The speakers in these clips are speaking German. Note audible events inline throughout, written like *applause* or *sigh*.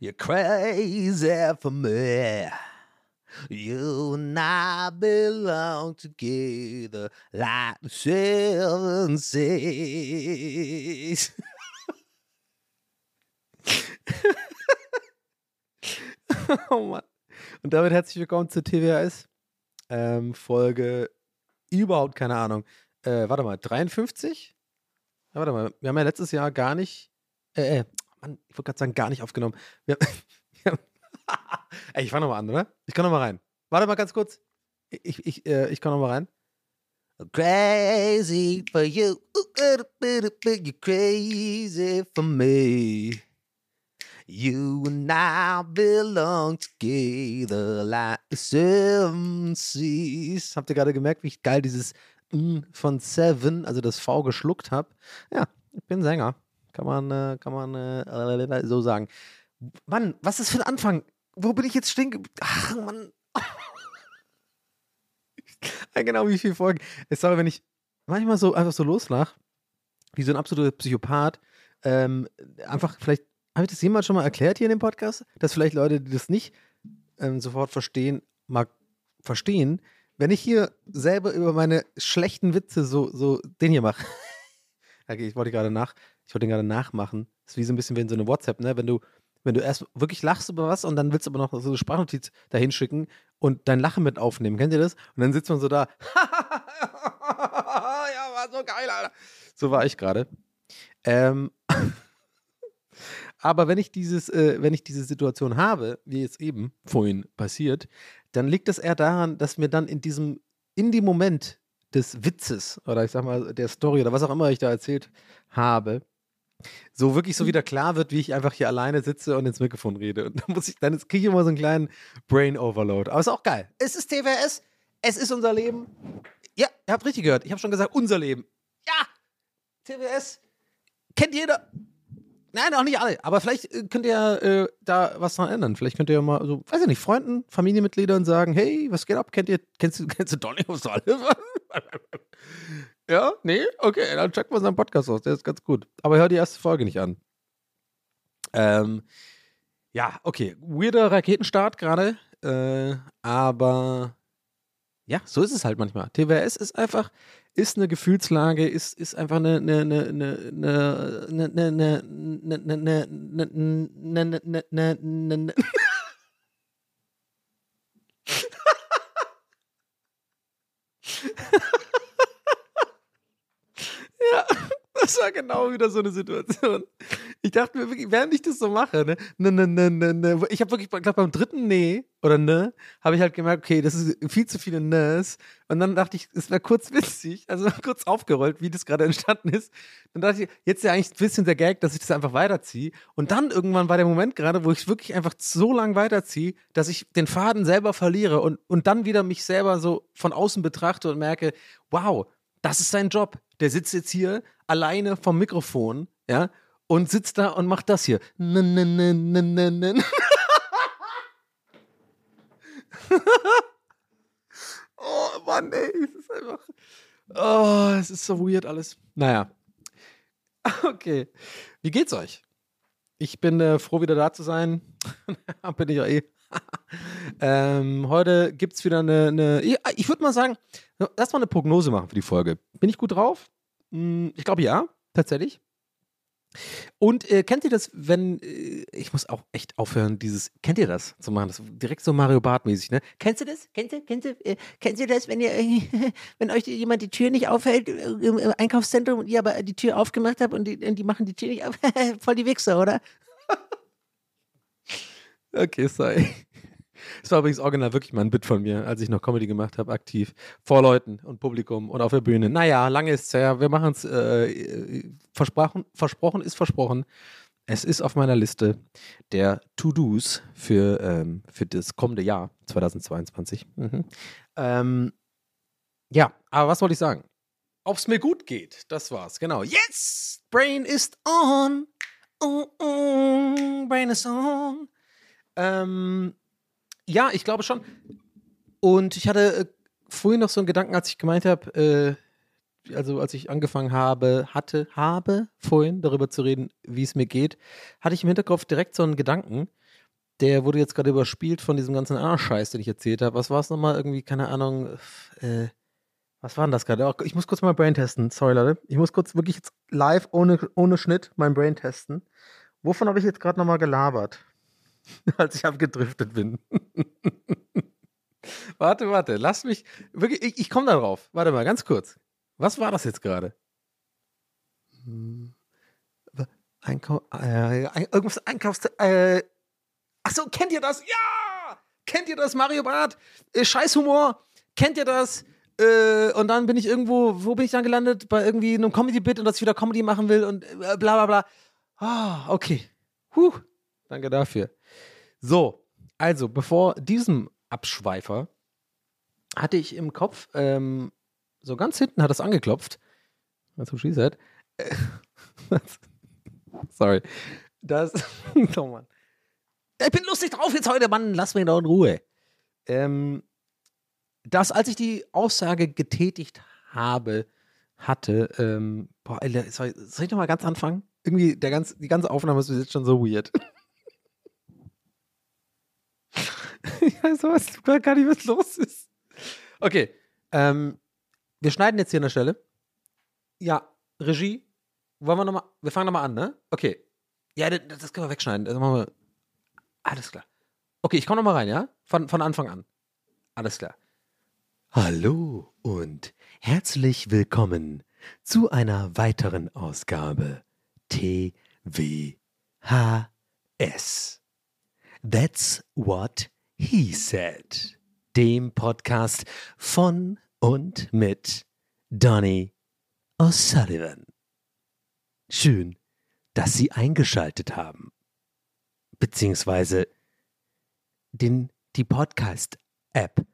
You're crazy for me. You and I belong together like the seven seas. *laughs* oh Mann. Und damit herzlich willkommen zu TWS. Ähm, Folge überhaupt keine Ahnung. Äh, warte mal, 53? Ja, warte mal, wir haben ja letztes Jahr gar nicht, äh, äh Mann, ich wollte gerade sagen, gar nicht aufgenommen. Wir, *laughs* wir *laughs* Ey, ich fange nochmal an, oder? Ich kann nochmal rein. Warte mal ganz kurz. Ich, ich, äh, ich kann nochmal rein. Crazy for you. You're crazy for me. You and I belong together like seven seas. Habt ihr gerade gemerkt, wie geil dieses N von Seven, also das V geschluckt habe? Ja, ich bin Sänger. Kann man, äh, kann man äh, so sagen. Mann, was ist für ein Anfang? Wo bin ich jetzt stehen? Ach, Mann. *laughs* genau, wie viele Folgen. Sorry, wenn ich manchmal so einfach so loslach, wie so ein absoluter Psychopath, ähm, einfach vielleicht habe ich das jemand schon mal erklärt hier in dem Podcast? Dass vielleicht Leute, die das nicht ähm, sofort verstehen, mal verstehen, wenn ich hier selber über meine schlechten Witze so, so den hier mache. *laughs* okay, ich wollte gerade nach, ich wollte den gerade nachmachen. Das ist wie so ein bisschen wie in so eine WhatsApp, ne? Wenn du, wenn du erst wirklich lachst über was und dann willst du aber noch so eine Sprachnotiz dahin schicken und dein Lachen mit aufnehmen. Kennt ihr das? Und dann sitzt man so da. *laughs* ja, war so geil, Alter. So war ich gerade. Ähm. *laughs* Aber wenn ich dieses, äh, wenn ich diese Situation habe, wie es eben vorhin passiert, dann liegt es eher daran, dass mir dann in diesem, in dem Moment des Witzes oder ich sag mal der Story oder was auch immer ich da erzählt habe, so wirklich so wieder klar wird, wie ich einfach hier alleine sitze und ins Mikrofon rede. Und *laughs* dann muss ich, dann kriege ich immer so einen kleinen Brain Overload. Aber ist auch geil. Es ist TWS, es ist unser Leben. Ja, ihr habt richtig gehört. Ich habe schon gesagt, unser Leben. Ja, TWS kennt jeder. Nein, auch nicht alle. Aber vielleicht äh, könnt ihr äh, da was dran ändern. Vielleicht könnt ihr ja mal so, weiß ich nicht, Freunden, Familienmitgliedern sagen, hey, was geht ab? Kennt ihr, kennst du, *laughs* kennst du Donny O'Sullivan? Ja? Nee? Okay, dann check mal seinen Podcast aus. Der ist ganz gut. Aber hör die erste Folge nicht an. Ähm, ja, okay. Weirder Raketenstart gerade. Äh, aber ja, so ist es halt manchmal. TWS ist einfach, ist eine Gefühlslage, ist, ist einfach eine, das war genau wieder so eine Situation. Ich dachte mir wirklich, während ich das so mache, ne, ne, ne, ne, ne, ne ich habe wirklich, ich glaube beim dritten Nee oder Ne, habe ich halt gemerkt, okay, das ist viel zu viele Nes. Und dann dachte ich, es wäre kurz witzig, also *laughs* kurz aufgerollt, wie das gerade entstanden ist. Dann dachte ich, jetzt ist ja eigentlich ein bisschen der Gag, dass ich das einfach weiterziehe. Und dann irgendwann war der Moment gerade, wo ich wirklich einfach so lang weiterziehe, dass ich den Faden selber verliere und, und dann wieder mich selber so von außen betrachte und merke, wow, das ist sein Job. Der sitzt jetzt hier alleine vom Mikrofon, ja, und sitzt da und macht das hier. *laughs* Oh Mann, ey, es ist einfach. Oh, es ist so weird alles. Naja. *laughs* Okay. Wie geht's euch? Ich bin äh, froh, wieder da zu sein. *laughs* bin ich ja eh. *laughs* ähm, heute gibt es wieder eine. eine ich würde mal sagen, lass mal eine Prognose machen für die Folge. Bin ich gut drauf? Hm, ich glaube ja, tatsächlich. Und äh, kennt ihr das, wenn, äh, ich muss auch echt aufhören, dieses, kennt ihr das zu machen? Das direkt so Mario Bart-mäßig, ne? Kennst du das? Kennst du, kennst du, äh, kennst du das, wenn ihr, *laughs* wenn euch jemand die Tür nicht aufhält äh, im, im Einkaufszentrum und ihr aber die Tür aufgemacht habt und die, und die machen die Tür nicht auf? *laughs* Voll die Wichser, oder? Okay, sorry. Das war übrigens original wirklich mal ein Bit von mir, als ich noch Comedy gemacht habe, aktiv. Vor Leuten und Publikum und auf der Bühne. Naja, lange ist es her. Wir machen es. Äh, versprochen, versprochen ist versprochen. Es ist auf meiner Liste der To-Dos für, ähm, für das kommende Jahr 2022. Mhm. Ähm, ja, aber was wollte ich sagen? Ob es mir gut geht, das war's, genau. Yes! Brain ist on! Oh, oh, Brain is on! Ähm, ja, ich glaube schon. Und ich hatte äh, vorhin noch so einen Gedanken, als ich gemeint habe, äh, also als ich angefangen habe, hatte, habe vorhin darüber zu reden, wie es mir geht, hatte ich im Hinterkopf direkt so einen Gedanken, der wurde jetzt gerade überspielt von diesem ganzen anderen Scheiß, den ich erzählt habe. Was war es nochmal? Irgendwie, keine Ahnung, äh, was war denn das gerade? Oh, ich muss kurz mal Brain testen. Sorry, Leute. Ich muss kurz wirklich jetzt live, ohne, ohne Schnitt, mein Brain testen. Wovon habe ich jetzt gerade nochmal gelabert? *laughs* Als ich abgedriftet bin. *laughs* warte, warte. Lass mich. Wirklich, ich, ich komme da drauf. Warte mal, ganz kurz. Was war das jetzt gerade? Hm, Einkau äh, irgendwas Einkaufs... Äh, Achso, kennt ihr das? Ja! Kennt ihr das, Mario Barth? Äh, Scheißhumor. Kennt ihr das? Äh, und dann bin ich irgendwo, wo bin ich dann gelandet? Bei irgendwie einem Comedy-Bit und dass ich wieder Comedy machen will und äh, bla bla bla. Ah, okay. Huh, danke dafür. So, also bevor diesem Abschweifer hatte ich im Kopf, ähm, so ganz hinten hat es angeklopft. That's what she said. *laughs* Sorry. Das, *laughs* oh Mann. Ich bin lustig drauf jetzt heute, Mann. Lass mich doch in Ruhe. Ähm, dass, als ich die Aussage getätigt habe, hatte, ähm, boah, Alter, soll, soll ich nochmal ganz anfangen? Irgendwie, der ganz, die ganze Aufnahme ist jetzt schon so weird. *laughs* *laughs* weiß was, gar nicht, was los ist. Okay, ähm, wir schneiden jetzt hier an der Stelle. Ja, Regie, wollen wir nochmal, wir fangen nochmal an, ne? Okay. Ja, das, das können wir wegschneiden. Also machen wir, alles klar. Okay, ich komme nochmal rein, ja? Von, von Anfang an. Alles klar. Hallo und herzlich willkommen zu einer weiteren Ausgabe TWHS. That's what he said. Dem Podcast von und mit Donny O'Sullivan. Schön, dass Sie eingeschaltet haben. Beziehungsweise den, die Podcast-App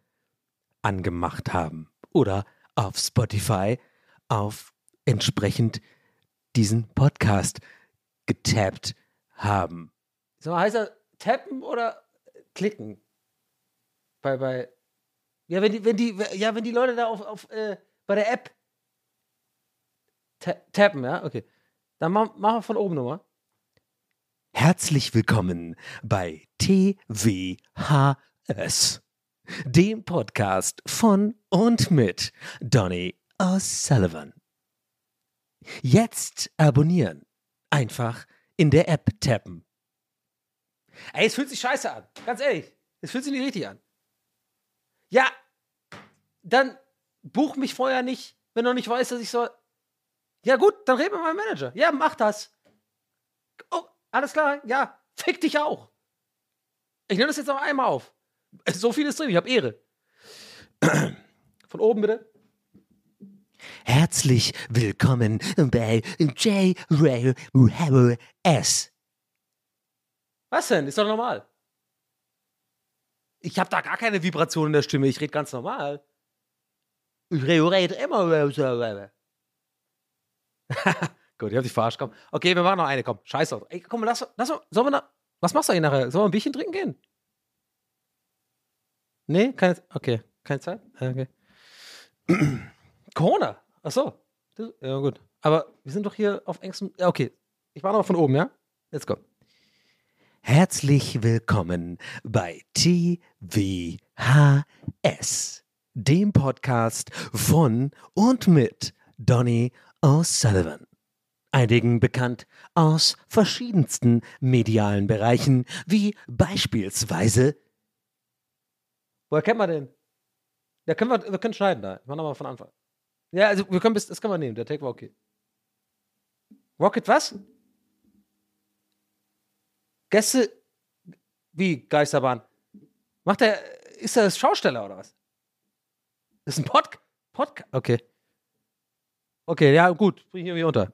angemacht haben oder auf Spotify auf entsprechend diesen Podcast getappt haben. So heißt er tappen oder klicken? Bei, bei, ja, wenn die, wenn die, ja, wenn die Leute da auf, auf äh, bei der App ta tappen, ja, okay. Dann machen mach wir von oben nochmal. Herzlich willkommen bei TWHS dem Podcast von und mit Donny O'Sullivan. Jetzt abonnieren. Einfach in der App tappen. Ey, es fühlt sich scheiße an. Ganz ehrlich. Es fühlt sich nicht richtig an. Ja, dann buch mich vorher nicht, wenn du nicht weißt, dass ich soll. Ja, gut, dann rede mit meinem Manager. Ja, mach das. Oh, alles klar, ja. Fick dich auch. Ich nehme das jetzt noch einmal auf. So viel ist drin, ich habe Ehre. Von oben bitte. Herzlich willkommen bei J-Rail-S. Was denn? Ist doch normal. Ich habe da gar keine Vibration in der Stimme. Ich rede ganz normal. Ich rede immer. *laughs* Gut, ich hab dich verarscht. Komm. Okay, wir machen noch eine. Komm, scheiß drauf. Ey, komm, lass, lass, sollen wir noch, was machst du eigentlich nachher? Sollen wir ein Bierchen trinken gehen? Nee, keine, okay, keine Zeit? Ah, okay. *clears throat* Corona, ach so. Ja, gut. Aber wir sind doch hier auf engstem, ja, okay. Ich war noch von oben, ja? Let's go. Herzlich willkommen bei TWHS, dem Podcast von und mit Donny O'Sullivan. Einigen bekannt aus verschiedensten medialen Bereichen, wie beispielsweise Woher kennt man den? Ja, können wir, wir können schneiden da. Ich mach nochmal von Anfang. Ja, also wir können bis, das können wir nehmen. Der Take war okay. Rocket was? Gäste, wie Geisterbahn? Macht er, ist er Schausteller oder was? Das ist ein Pod, Podcast, okay. Okay, ja, gut, bring ich irgendwie unter.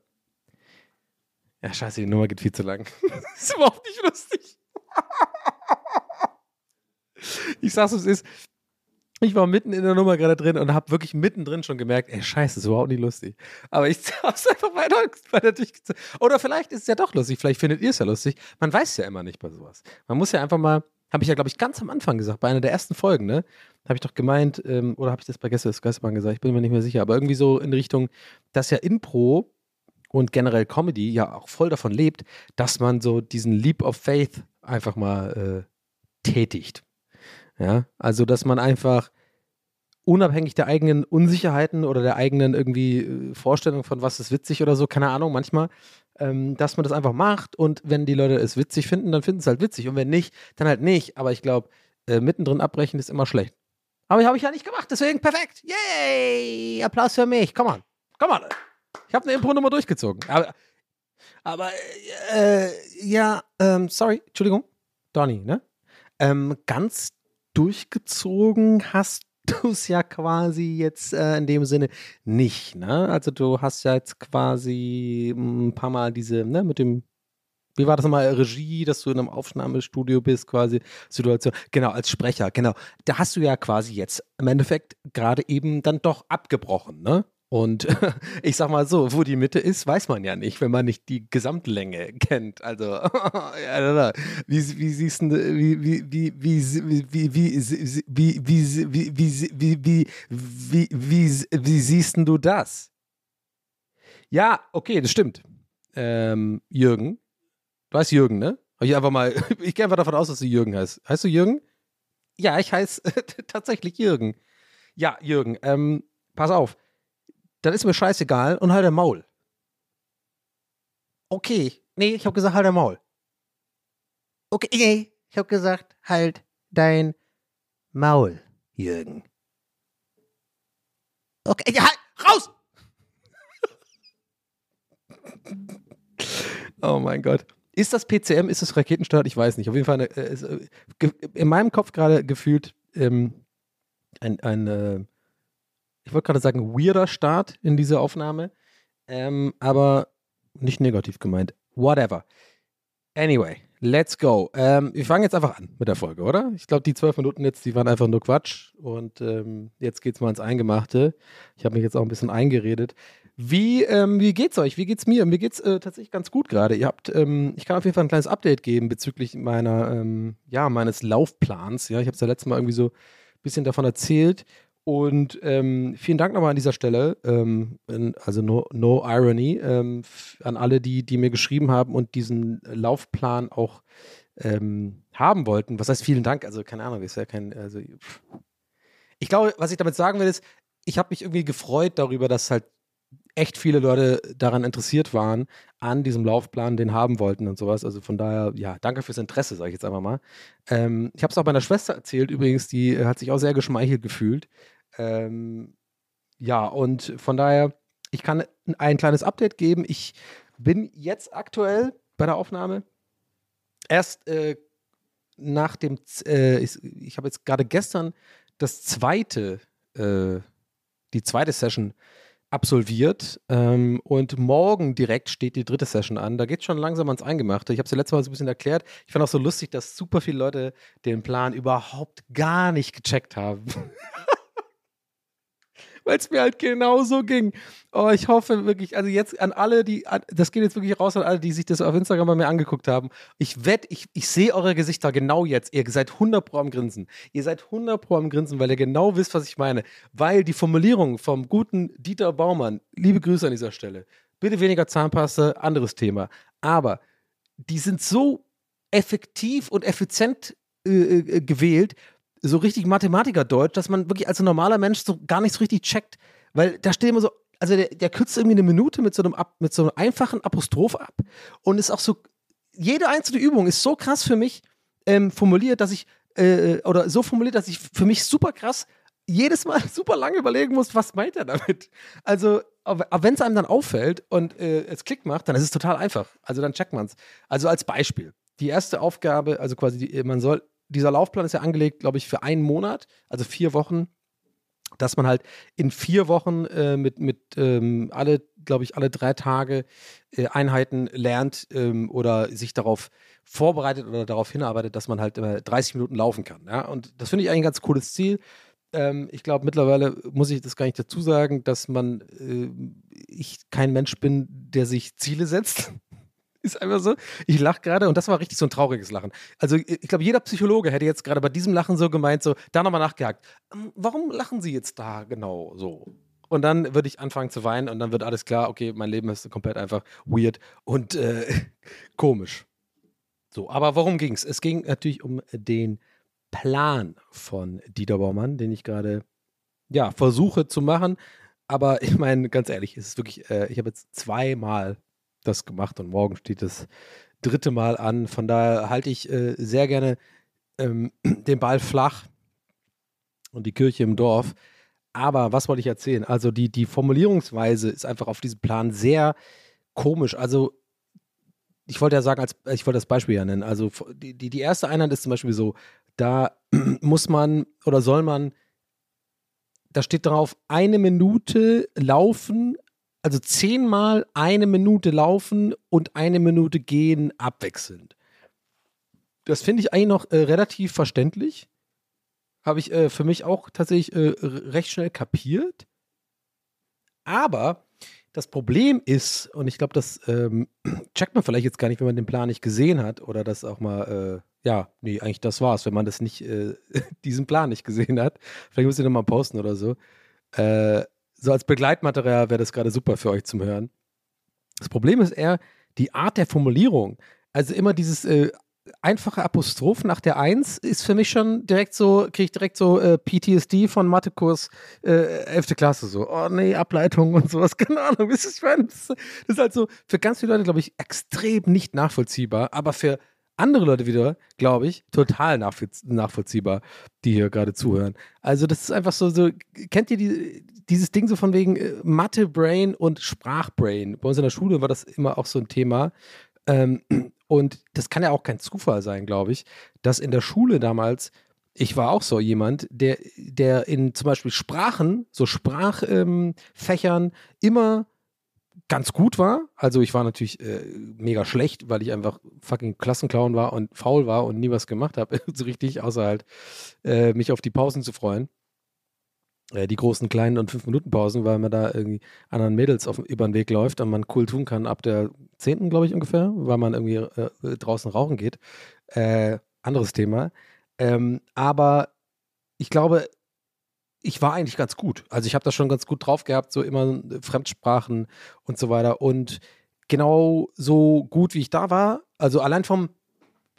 Ja, scheiße, die Nummer geht viel zu lang. *laughs* das ist überhaupt nicht lustig. *laughs* ich sag's, es ist. Ich war mitten in der Nummer gerade drin und habe wirklich mittendrin schon gemerkt, ey, scheiße, das ist überhaupt nicht lustig. Aber ich *laughs* hab's einfach weiter, weiter durchgezogen. Oder vielleicht ist es ja doch lustig, vielleicht findet ihr es ja lustig. Man weiß ja immer nicht bei sowas. Man muss ja einfach mal, habe ich ja, glaube ich, ganz am Anfang gesagt, bei einer der ersten Folgen, ne? Habe ich doch gemeint, ähm, oder habe ich das bei Gäste des Geisterbahn gesagt? Ich bin mir nicht mehr sicher, aber irgendwie so in Richtung, dass ja Impro und generell Comedy ja auch voll davon lebt, dass man so diesen Leap of Faith einfach mal äh, tätigt. Ja, also dass man einfach unabhängig der eigenen Unsicherheiten oder der eigenen irgendwie äh, Vorstellung von was ist witzig oder so, keine Ahnung, manchmal, ähm, dass man das einfach macht und wenn die Leute es witzig finden, dann finden sie es halt witzig und wenn nicht, dann halt nicht. Aber ich glaube, äh, mittendrin abbrechen ist immer schlecht. Aber habe ich ja nicht gemacht, deswegen perfekt. Yay! Applaus für mich. Komm on. Komm on. Ich habe eine Impro-Nummer durchgezogen. Aber, aber äh, ja, ähm, sorry, Entschuldigung. Donny, ne? Ähm, ganz durchgezogen hast du es ja quasi jetzt äh, in dem Sinne nicht, ne? Also du hast ja jetzt quasi ein paar Mal diese, ne, mit dem wie war das nochmal, Regie, dass du in einem Aufnahmestudio bist, quasi, Situation. Genau, als Sprecher, genau. Da hast du ja quasi jetzt im Endeffekt gerade eben dann doch abgebrochen, ne? Und ich sag mal so, wo die Mitte ist, weiß man ja nicht, wenn man nicht die Gesamtlänge kennt. Also, wie, siehst du, wie, wie, wie, wie, wie, wie, wie, siehst du das? Ja, okay, das stimmt. Ähm, Jürgen. Du heißt Jürgen, ne? Ich einfach mal, ich gehe einfach davon aus, dass du Jürgen heißt. Heißt du Jürgen? Ja, ich heiße tatsächlich Jürgen. Ja, Jürgen, ähm, pass auf dann ist mir scheißegal und halt der Maul. Okay, nee, ich hab gesagt, halt der Maul. Okay, nee, ich hab gesagt, halt dein Maul, Jürgen. Okay, ja, halt, raus! *laughs* oh mein Gott. Ist das PCM, ist das Raketenstart? Ich weiß nicht. Auf jeden Fall eine, äh, äh in meinem Kopf gerade gefühlt ähm, ein, ein äh, ich wollte gerade sagen, weirder Start in diese Aufnahme, ähm, aber nicht negativ gemeint. Whatever. Anyway, let's go. Ähm, wir fangen jetzt einfach an mit der Folge, oder? Ich glaube, die zwölf Minuten jetzt, die waren einfach nur Quatsch. Und ähm, jetzt geht's mal ins Eingemachte. Ich habe mich jetzt auch ein bisschen eingeredet. Wie, ähm, wie geht's euch? Wie geht's mir? Mir geht's äh, tatsächlich ganz gut gerade. Ihr habt, ähm, ich kann auf jeden Fall ein kleines Update geben bezüglich meiner, ähm, ja, meines Laufplans. Ja, ich habe es ja letztes Mal irgendwie so ein bisschen davon erzählt. Und ähm, vielen Dank nochmal an dieser Stelle, ähm, also no, no irony, ähm, an alle, die, die mir geschrieben haben und diesen Laufplan auch ähm, haben wollten. Was heißt vielen Dank? Also keine Ahnung, ist ja kein, also ich glaube, was ich damit sagen will, ist, ich habe mich irgendwie gefreut darüber, dass halt echt viele Leute daran interessiert waren, an diesem Laufplan den haben wollten und sowas. Also von daher, ja, danke fürs Interesse, sage ich jetzt einfach mal. Ähm, ich habe es auch meiner Schwester erzählt, übrigens, die hat sich auch sehr geschmeichelt gefühlt. Ähm, ja, und von daher, ich kann ein kleines Update geben. Ich bin jetzt aktuell bei der Aufnahme erst äh, nach dem, äh, ich, ich habe jetzt gerade gestern das zweite, äh, die zweite Session absolviert ähm, und morgen direkt steht die dritte Session an. Da geht es schon langsam ans Eingemachte. Ich habe es ja letztes Mal so ein bisschen erklärt. Ich fand auch so lustig, dass super viele Leute den Plan überhaupt gar nicht gecheckt haben. *laughs* weil es mir halt genauso ging. Oh, ich hoffe wirklich, also jetzt an alle, die, das geht jetzt wirklich raus an alle, die sich das auf Instagram bei mir angeguckt haben. Ich wette, ich, ich sehe eure Gesichter genau jetzt. Ihr seid 100 Pro am Grinsen. Ihr seid 100 Pro am Grinsen, weil ihr genau wisst, was ich meine. Weil die Formulierung vom guten Dieter Baumann, liebe Grüße an dieser Stelle, bitte weniger Zahnpasta, anderes Thema. Aber die sind so effektiv und effizient äh, äh, gewählt, so richtig Mathematiker-Deutsch, dass man wirklich als normaler Mensch so gar nicht so richtig checkt. Weil da steht immer so, also der, der kürzt irgendwie eine Minute mit so einem, mit so einem einfachen Apostroph ab und ist auch so, jede einzelne Übung ist so krass für mich ähm, formuliert, dass ich, äh, oder so formuliert, dass ich für mich super krass jedes Mal *laughs* super lange überlegen muss, was meint er damit. Also, wenn es einem dann auffällt und äh, es Klick macht, dann ist es total einfach. Also dann checkt man es. Also als Beispiel. Die erste Aufgabe, also quasi, die, man soll dieser Laufplan ist ja angelegt, glaube ich, für einen Monat, also vier Wochen. dass man halt in vier Wochen äh, mit, mit ähm, alle, glaube ich, alle drei Tage äh, Einheiten lernt ähm, oder sich darauf vorbereitet oder darauf hinarbeitet, dass man halt immer 30 Minuten laufen kann. Ja? Und das finde ich eigentlich ein ganz cooles Ziel. Ähm, ich glaube, mittlerweile muss ich das gar nicht dazu sagen, dass man, äh, ich kein Mensch bin, der sich Ziele setzt. Ist einfach so. Ich lache gerade und das war richtig so ein trauriges Lachen. Also ich glaube, jeder Psychologe hätte jetzt gerade bei diesem Lachen so gemeint, so, da nochmal nachgehakt. Ähm, warum lachen Sie jetzt da genau so? Und dann würde ich anfangen zu weinen und dann wird alles klar, okay, mein Leben ist komplett einfach weird und äh, *laughs* komisch. So, aber worum ging es? Es ging natürlich um den Plan von Dieter Baumann, den ich gerade ja, versuche zu machen. Aber ich meine, ganz ehrlich, es ist wirklich, äh, ich habe jetzt zweimal das gemacht und morgen steht das dritte Mal an. Von daher halte ich äh, sehr gerne ähm, *clears throat* den Ball flach und die Kirche im Dorf. Aber was wollte ich erzählen? Also die, die Formulierungsweise ist einfach auf diesem Plan sehr komisch. Also ich wollte ja sagen, als, ich wollte das Beispiel ja nennen. Also die, die, die erste Einheit ist zum Beispiel so, da *clears throat* muss man oder soll man, da steht drauf, eine Minute laufen, also zehnmal eine Minute laufen und eine Minute gehen abwechselnd. Das finde ich eigentlich noch äh, relativ verständlich. Habe ich äh, für mich auch tatsächlich äh, recht schnell kapiert. Aber das Problem ist, und ich glaube, das ähm, *clears throat* checkt man vielleicht jetzt gar nicht, wenn man den Plan nicht gesehen hat oder das auch mal, äh, ja, nee, eigentlich das war's, wenn man das nicht, äh, *laughs* diesen Plan nicht gesehen hat. Vielleicht muss ich nochmal posten oder so. Äh, so als Begleitmaterial wäre das gerade super für euch zum Hören. Das Problem ist eher die Art der Formulierung. Also immer dieses äh, einfache Apostroph nach der Eins ist für mich schon direkt so, kriege ich direkt so äh, PTSD von Mathekurs äh, 11. Klasse so. Oh nee, Ableitung und sowas, *laughs* keine Ahnung. Das ist, das ist halt so für ganz viele Leute, glaube ich, extrem nicht nachvollziehbar, aber für andere Leute wieder, glaube ich, total nachvollziehbar, die hier gerade zuhören. Also das ist einfach so, so kennt ihr die, dieses Ding so von wegen äh, Mathe-Brain und Sprachbrain? Bei uns in der Schule war das immer auch so ein Thema. Ähm, und das kann ja auch kein Zufall sein, glaube ich, dass in der Schule damals ich war auch so jemand, der, der in zum Beispiel Sprachen, so Sprachfächern ähm, immer ganz gut war. Also ich war natürlich äh, mega schlecht, weil ich einfach fucking Klassenclown war und faul war und nie was gemacht habe, *laughs* so richtig, außer halt äh, mich auf die Pausen zu freuen. Äh, die großen, kleinen und fünf Minuten Pausen, weil man da irgendwie anderen Mädels auf, über den Weg läuft und man cool tun kann ab der zehnten, glaube ich ungefähr, weil man irgendwie äh, draußen rauchen geht. Äh, anderes Thema. Ähm, aber ich glaube, ich war eigentlich ganz gut. Also ich habe das schon ganz gut drauf gehabt, so immer Fremdsprachen und so weiter. Und genau so gut, wie ich da war, also allein vom,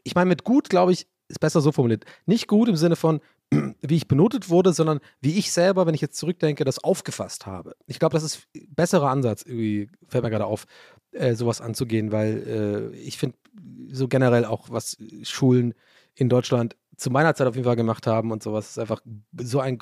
ich meine, mit gut, glaube ich, ist besser so formuliert. Nicht gut im Sinne von, *clears throat* wie ich benotet wurde, sondern wie ich selber, wenn ich jetzt zurückdenke, das aufgefasst habe. Ich glaube, das ist ein besserer Ansatz, irgendwie, fällt mir gerade auf, äh, sowas anzugehen, weil äh, ich finde so generell auch, was Schulen in Deutschland zu meiner Zeit auf jeden Fall gemacht haben und sowas, ist einfach so ein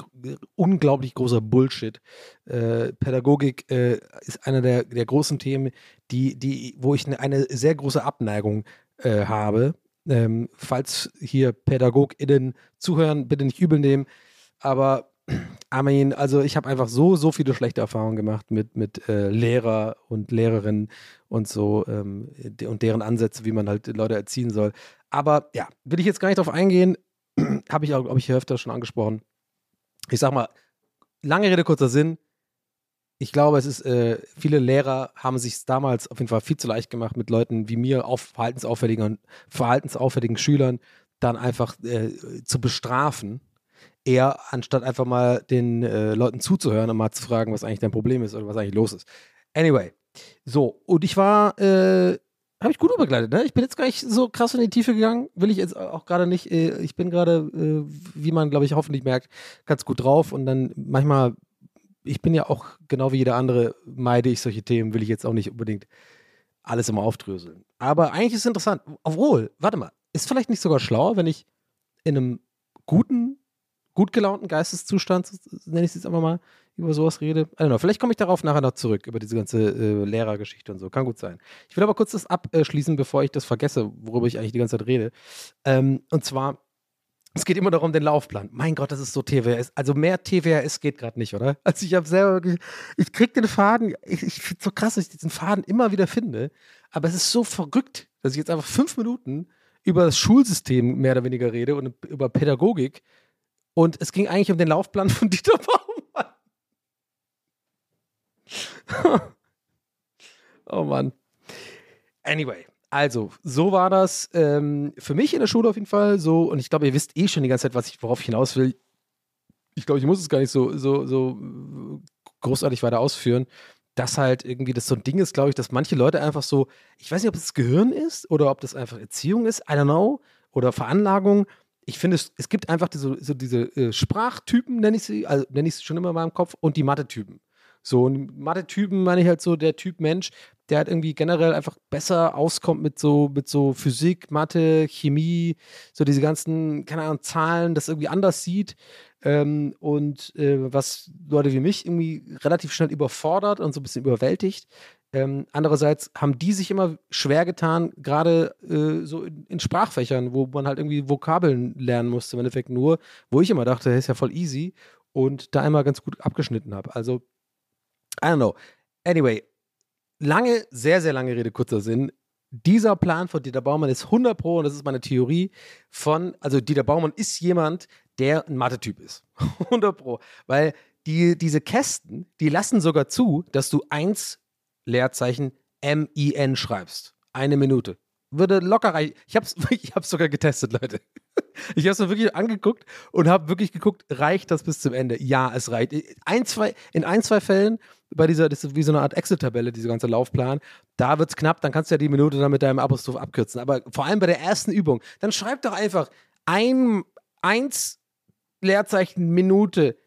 unglaublich großer Bullshit. Äh, Pädagogik äh, ist einer der, der großen Themen, die, die, wo ich eine, eine sehr große Abneigung äh, habe. Ähm, falls hier PädagogInnen zuhören, bitte nicht übel nehmen. Aber *clears throat* Armin, also ich habe einfach so, so viele schlechte Erfahrungen gemacht mit, mit äh, Lehrer und Lehrerinnen und so ähm, und deren Ansätze, wie man halt Leute erziehen soll. Aber ja, will ich jetzt gar nicht drauf eingehen. *clears throat* habe ich auch, glaube ich, öfter schon angesprochen. Ich sag mal, lange Rede, kurzer Sinn. Ich glaube, es ist, äh, viele Lehrer haben sich damals auf jeden Fall viel zu leicht gemacht, mit Leuten wie mir, auf verhaltensauffälligen, verhaltensauffälligen Schülern, dann einfach äh, zu bestrafen. Eher anstatt einfach mal den äh, Leuten zuzuhören und mal zu fragen, was eigentlich dein Problem ist oder was eigentlich los ist. Anyway, so, und ich war äh, habe ich gut übergleitet, ne? Ich bin jetzt gar nicht so krass in die Tiefe gegangen. Will ich jetzt auch gerade nicht. Äh, ich bin gerade, äh, wie man, glaube ich, hoffentlich merkt, ganz gut drauf. Und dann manchmal, ich bin ja auch genau wie jeder andere, meide ich solche Themen, will ich jetzt auch nicht unbedingt alles immer aufdröseln. Aber eigentlich ist es interessant. Obwohl, warte mal, ist vielleicht nicht sogar schlauer, wenn ich in einem guten, gut gelaunten Geisteszustand, nenne ich es jetzt einfach mal, über sowas rede. I don't know, vielleicht komme ich darauf nachher noch zurück, über diese ganze äh, Lehrergeschichte und so. Kann gut sein. Ich will aber kurz das abschließen, bevor ich das vergesse, worüber ich eigentlich die ganze Zeit rede. Ähm, und zwar Es geht immer darum, den Laufplan. Mein Gott, das ist so TWS. Also mehr TWS geht gerade nicht, oder? *laughs* Also ich habe selber ich krieg den Faden, ich, ich finde so krass, dass ich diesen Faden immer wieder finde. Aber es ist so verrückt, dass ich jetzt einfach fünf Minuten über das Schulsystem mehr oder weniger rede und über Pädagogik. Und es ging eigentlich um den Laufplan von *laughs* Dieter Baumann. *laughs* oh Mann. Anyway, also, so war das ähm, für mich in der Schule auf jeden Fall so. Und ich glaube, ihr wisst eh schon die ganze Zeit, was ich, worauf ich hinaus will. Ich glaube, ich muss es gar nicht so, so, so großartig weiter ausführen, dass halt irgendwie das so ein Ding ist, glaube ich, dass manche Leute einfach so, ich weiß nicht, ob das Gehirn ist oder ob das einfach Erziehung ist, I don't know, oder Veranlagung. Ich finde, es, es gibt einfach diese, so diese äh, Sprachtypen, nenne ich sie, also nenne ich sie schon immer in meinem Kopf, und die Mathe-Typen. So, und Mathe-Typen meine ich halt so der Typ Mensch, der halt irgendwie generell einfach besser auskommt mit so, mit so Physik, Mathe, Chemie, so diese ganzen, keine Ahnung, Zahlen, das irgendwie anders sieht. Ähm, und äh, was Leute wie mich irgendwie relativ schnell überfordert und so ein bisschen überwältigt. Ähm, andererseits haben die sich immer schwer getan, gerade äh, so in, in, Sprachfächern, wo man halt irgendwie Vokabeln lernen musste, im Endeffekt nur, wo ich immer dachte, ist ja voll easy und da immer ganz gut abgeschnitten habe. Also, I don't know. Anyway, lange, sehr, sehr lange Rede, kurzer Sinn. Dieser Plan von Dieter Baumann ist 100 Pro, und das ist meine Theorie, von, also Dieter Baumann ist jemand, der ein Mathe-Typ ist. *laughs* 100 Pro. Weil die, diese Kästen, die lassen sogar zu, dass du eins Leerzeichen M-I-N schreibst. Eine Minute. Würde locker reichen. Ich hab's, *laughs* ich hab's sogar getestet, Leute. *laughs* Ich habe es mir wirklich angeguckt und habe wirklich geguckt, reicht das bis zum Ende? Ja, es reicht. Ein, zwei, in ein, zwei Fällen bei dieser, das ist wie so eine Art Excel-Tabelle, diese ganze Laufplan, da wird es knapp, dann kannst du ja die Minute dann mit deinem Apostroph abkürzen. Aber vor allem bei der ersten Übung, dann schreib doch einfach ein, eins Leerzeichen Minute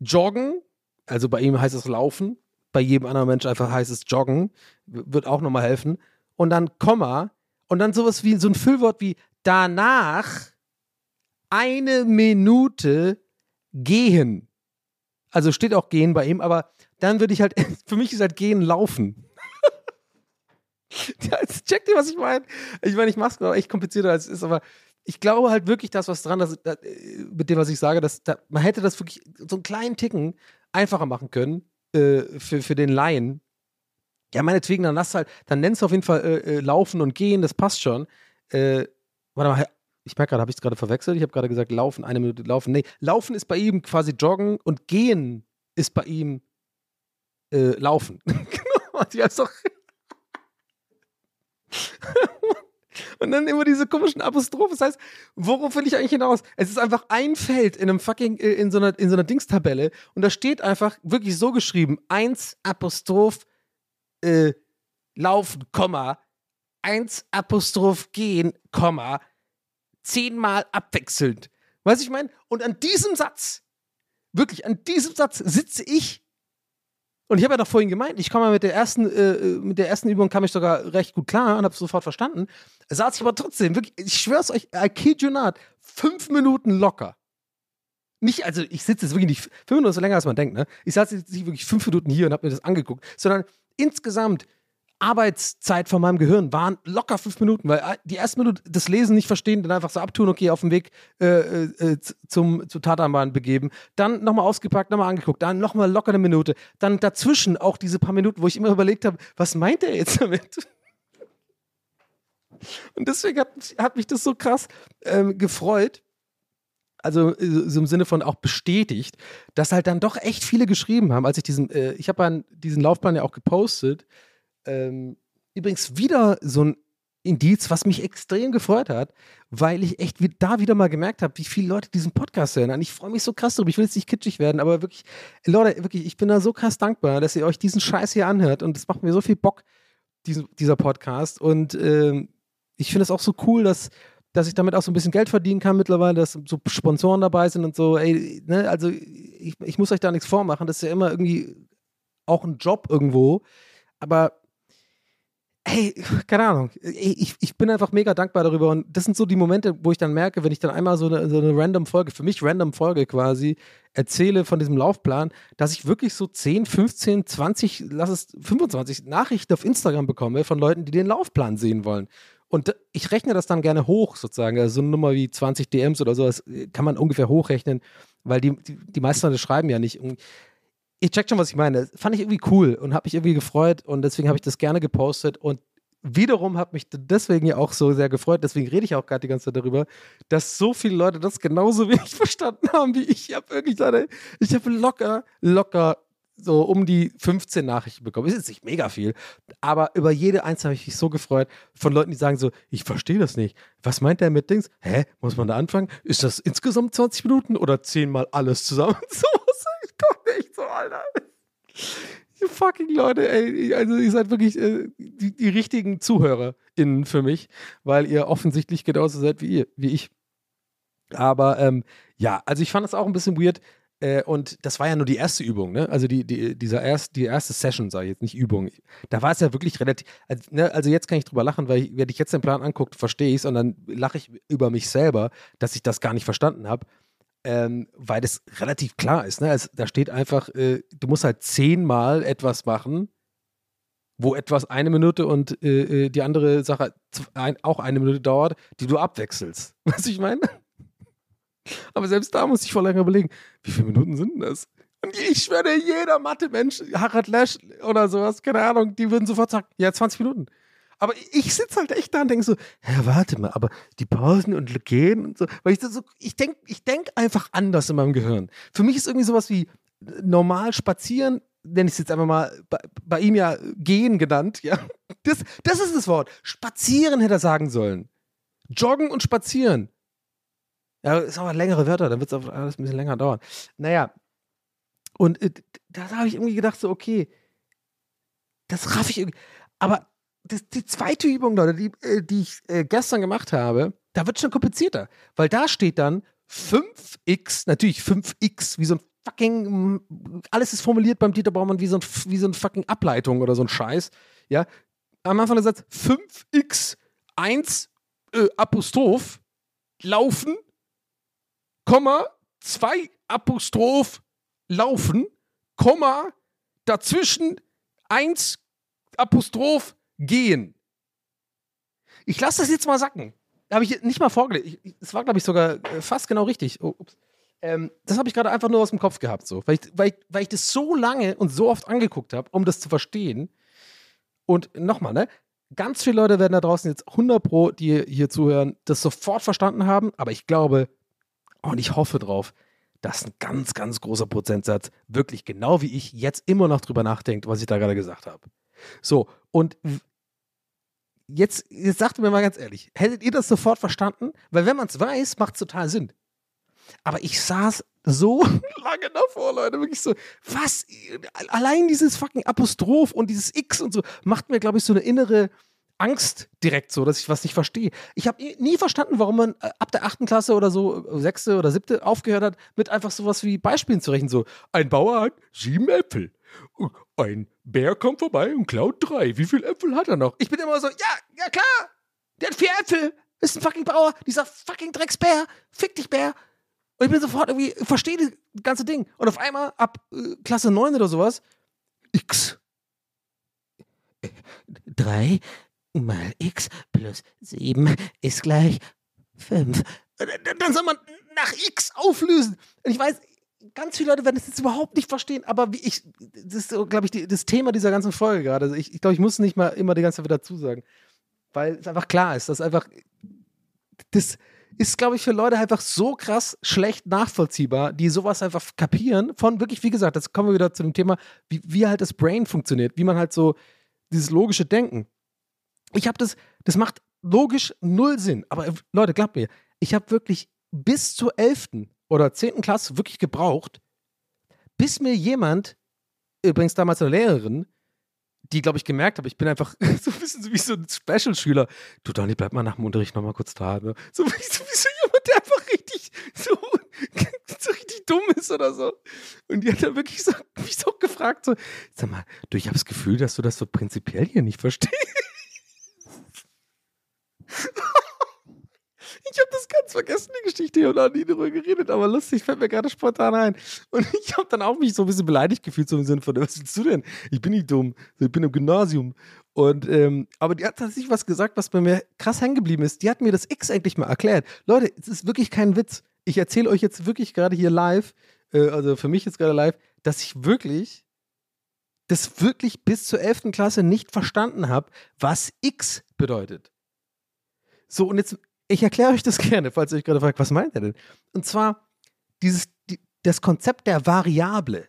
joggen, also bei ihm heißt es laufen, bei jedem anderen Mensch einfach heißt es joggen, wird auch nochmal helfen. Und dann Komma und dann sowas wie so ein Füllwort wie danach eine Minute gehen. Also steht auch gehen bei ihm, aber dann würde ich halt, *laughs* für mich ist halt gehen laufen. *laughs* ja, jetzt checkt ihr, was ich meine? Ich meine, ich mache es echt komplizierter als es ist, aber ich glaube halt wirklich, dass was dran, dass, dass, mit dem, was ich sage, dass da, man hätte das wirklich so einen kleinen Ticken einfacher machen können äh, für, für den Laien. Ja, meinetwegen, dann lass halt, dann nennst du auf jeden Fall äh, äh, Laufen und Gehen, das passt schon. Äh, warte mal, ich merke gerade, habe ich es gerade verwechselt? Ich habe gerade gesagt, laufen, eine Minute laufen. Nee, laufen ist bei ihm quasi joggen und gehen ist bei ihm äh, laufen. *laughs* genau, die heißt doch. *laughs* Und dann immer diese komischen Apostrophe. Das heißt, worauf will ich eigentlich hinaus? Es ist einfach ein Feld in einem fucking, äh, in so einer, in so einer Dingstabelle und da steht einfach wirklich so geschrieben: eins Apostroph äh, laufen, Komma, eins Apostroph gehen, Komma, zehnmal abwechselnd. Weißt du, ich meine? Und an diesem Satz, wirklich an diesem Satz sitze ich und ich habe ja doch vorhin gemeint, ich komme mit der ersten, äh, mit der ersten Übung kam ich sogar recht gut klar und habe sofort verstanden. Saß ich aber trotzdem, wirklich, ich schwör's euch, I kid you not, fünf Minuten locker. Nicht, also ich sitze jetzt wirklich nicht, fünf Minuten ist länger als man denkt, ne? Ich saß jetzt nicht wirklich fünf Minuten hier und habe mir das angeguckt, sondern insgesamt Arbeitszeit von meinem Gehirn waren locker fünf Minuten, weil äh, die erste Minute das Lesen nicht verstehen, dann einfach so abtun, okay, auf dem Weg äh, äh, äh zum, zur Tatanbahn begeben, dann nochmal ausgepackt, nochmal angeguckt, dann nochmal locker eine Minute, dann dazwischen auch diese paar Minuten, wo ich immer überlegt habe, was meint er jetzt damit? *laughs* Und deswegen hat, hat mich das so krass ähm, gefreut, also äh, so im Sinne von auch bestätigt, dass halt dann doch echt viele geschrieben haben, als ich diesen, äh, ich habe diesen Laufplan ja auch gepostet, ähm, übrigens wieder so ein Indiz, was mich extrem gefreut hat, weil ich echt da wieder mal gemerkt habe, wie viele Leute diesen Podcast hören. Und ich freue mich so krass darüber. Ich will jetzt nicht kitschig werden, aber wirklich, Leute, wirklich, ich bin da so krass dankbar, dass ihr euch diesen Scheiß hier anhört. Und es macht mir so viel Bock, diesen, dieser Podcast. Und ähm, ich finde es auch so cool, dass, dass ich damit auch so ein bisschen Geld verdienen kann mittlerweile, dass so Sponsoren dabei sind und so. Ey, ne, also ich, ich muss euch da nichts vormachen. Das ist ja immer irgendwie auch ein Job irgendwo. Aber hey, keine Ahnung, ich, ich bin einfach mega dankbar darüber und das sind so die Momente, wo ich dann merke, wenn ich dann einmal so eine, so eine random Folge, für mich random Folge quasi, erzähle von diesem Laufplan, dass ich wirklich so 10, 15, 20, lass es 25 Nachrichten auf Instagram bekomme von Leuten, die den Laufplan sehen wollen. Und ich rechne das dann gerne hoch, sozusagen. Also so eine Nummer wie 20 DMs oder so, das kann man ungefähr hochrechnen, weil die, die, die meisten Leute schreiben ja nicht. Ich check schon, was ich meine. Das fand ich irgendwie cool und habe mich irgendwie gefreut und deswegen habe ich das gerne gepostet und wiederum hat mich deswegen ja auch so sehr gefreut, deswegen rede ich auch gerade die ganze Zeit darüber, dass so viele Leute das genauso wenig *laughs* verstanden haben wie ich. Ich habe wirklich ich habe locker, locker so um die 15 Nachrichten bekommen. Ist jetzt nicht mega viel, aber über jede einzelne habe ich mich so gefreut von Leuten, die sagen so, ich verstehe das nicht. Was meint der mit Dings? Hä, muss man da anfangen? Ist das insgesamt 20 Minuten oder zehnmal alles zusammen? *laughs* So, ich komme nicht so, Alter. Ihr fucking Leute, ey, also ihr seid wirklich äh, die, die richtigen ZuhörerInnen für mich, weil ihr offensichtlich genauso seid wie ihr, wie ich. Aber ähm, ja, also ich fand das auch ein bisschen weird. Äh, und das war ja nur die erste Übung, ne? Also die, die, dieser erst, die erste Session, sage ich jetzt, nicht Übung. Da war es ja wirklich relativ. Also, ne, also jetzt kann ich drüber lachen, weil ich, wenn ich jetzt den Plan angucke, verstehe ich es und dann lache ich über mich selber, dass ich das gar nicht verstanden habe ähm, weil das relativ klar ist. Ne? Also, da steht einfach, äh, du musst halt zehnmal etwas machen, wo etwas eine Minute und äh, äh die andere Sache ein, auch eine Minute dauert, die du abwechselst. *laughs* Was ich meine? Aber selbst da muss ich vor länger überlegen, wie viele Minuten sind denn das? Und ich schwöre, jeder Mathe-Mensch, Harald Lesch oder sowas, keine Ahnung, die würden sofort sagen, ja, 20 Minuten. Aber ich sitze halt echt da und denke so, ja, warte mal, aber die Pausen und gehen und so, weil ich so, ich denke ich denk einfach anders in meinem Gehirn. Für mich ist irgendwie sowas wie normal spazieren, nenne ich es jetzt einfach mal, bei, bei, ihm ja gehen genannt, *laughs* ja. Das, das ist das Wort. Spazieren hätte er sagen sollen. Joggen und spazieren. Ja, ist aber längere Wörter, dann wird es alles ein bisschen länger dauern. Naja. Und äh, da habe ich irgendwie gedacht, so, okay, das raff ich irgendwie. Aber das, die zweite Übung, Leute, die, äh, die ich äh, gestern gemacht habe, da wird schon komplizierter. Weil da steht dann 5x, natürlich 5x, wie so ein fucking, alles ist formuliert beim Dieter Baumann wie so ein, wie so ein fucking Ableitung oder so ein Scheiß. Ja, am Anfang der Satz 5x 1 äh, Apostroph laufen, Komma 2 Apostroph laufen, Komma dazwischen 1 Apostroph gehen. Ich lasse das jetzt mal sacken. Habe ich nicht mal vorgelegt. Es war, glaube ich, sogar äh, fast genau richtig. Oh, ähm, das habe ich gerade einfach nur aus dem Kopf gehabt, so. Weil ich, weil, ich, weil ich das so lange und so oft angeguckt habe, um das zu verstehen. Und nochmal, ne? Ganz viele Leute werden da draußen jetzt 100 Pro, die hier zuhören, das sofort verstanden haben. Aber ich glaube und ich hoffe drauf, dass ein ganz, ganz großer Prozentsatz wirklich genau wie ich jetzt immer noch drüber nachdenkt, was ich da gerade gesagt habe. So, und jetzt, jetzt sagt mir mal ganz ehrlich, hättet ihr das sofort verstanden? Weil wenn man es weiß, macht es total Sinn. Aber ich saß so *laughs* lange davor, Leute, wirklich so, was? Allein dieses fucking Apostroph und dieses X und so macht mir, glaube ich, so eine innere Angst direkt so, dass ich was nicht verstehe. Ich habe nie verstanden, warum man äh, ab der achten Klasse oder so, äh, sechste oder siebte, aufgehört hat, mit einfach sowas wie Beispielen zu rechnen. So, ein Bauer hat sieben Äpfel. Ein Bär kommt vorbei und klaut drei. Wie viele Äpfel hat er noch? Ich bin immer so, ja, ja klar, der hat vier Äpfel. Ist ein fucking Bauer, dieser fucking Drecksbär. Fick dich, Bär. Und ich bin sofort irgendwie, verstehe das ganze Ding. Und auf einmal, ab äh, Klasse 9 oder sowas, X. Drei mal x plus 7 ist gleich 5. Dann soll man nach x auflösen. Und ich weiß, ganz viele Leute werden das jetzt überhaupt nicht verstehen, aber wie ich, das ist, glaube ich, die, das Thema dieser ganzen Folge gerade. Also ich, ich glaube, ich muss nicht mal immer die ganze Zeit wieder dazu sagen, weil es einfach klar ist, dass einfach, das ist, glaube ich, für Leute einfach so krass schlecht nachvollziehbar, die sowas einfach kapieren, von wirklich, wie gesagt, jetzt kommen wir wieder zu dem Thema, wie, wie halt das Brain funktioniert, wie man halt so dieses logische Denken. Ich habe das, das macht logisch null Sinn. Aber Leute, glaubt mir, ich habe wirklich bis zur 11. oder 10. Klasse wirklich gebraucht, bis mir jemand, übrigens damals eine Lehrerin, die, glaube ich, gemerkt habe, ich bin einfach *laughs* so ein bisschen wie so ein Special-Schüler. Du, Dani, bleib mal nach dem Unterricht nochmal kurz da. Ne? So, wie, so wie so jemand, der einfach richtig so, *laughs* so richtig dumm ist oder so. Und die hat dann wirklich so, *laughs* mich so gefragt, so, sag mal, du, ich habe das Gefühl, dass du das so prinzipiell hier nicht verstehst. Ich habe das ganz vergessen, die Geschichte. Ich habe noch nie darüber geredet, aber lustig, fällt mir gerade spontan ein. Und *laughs* ich habe dann auch mich so ein bisschen beleidigt gefühlt, so im Sinne von, was willst du denn? Ich bin nicht dumm, ich bin im Gymnasium. Und, ähm, aber die hat tatsächlich was gesagt, was bei mir krass hängen geblieben ist. Die hat mir das X eigentlich mal erklärt. Leute, es ist wirklich kein Witz. Ich erzähle euch jetzt wirklich gerade hier live, äh, also für mich jetzt gerade live, dass ich wirklich das wirklich bis zur 11. Klasse nicht verstanden habe, was X bedeutet. So, und jetzt, ich erkläre euch das *laughs* gerne, falls ihr euch gerade fragt, was meint er denn? Und zwar dieses, die, das Konzept der Variable.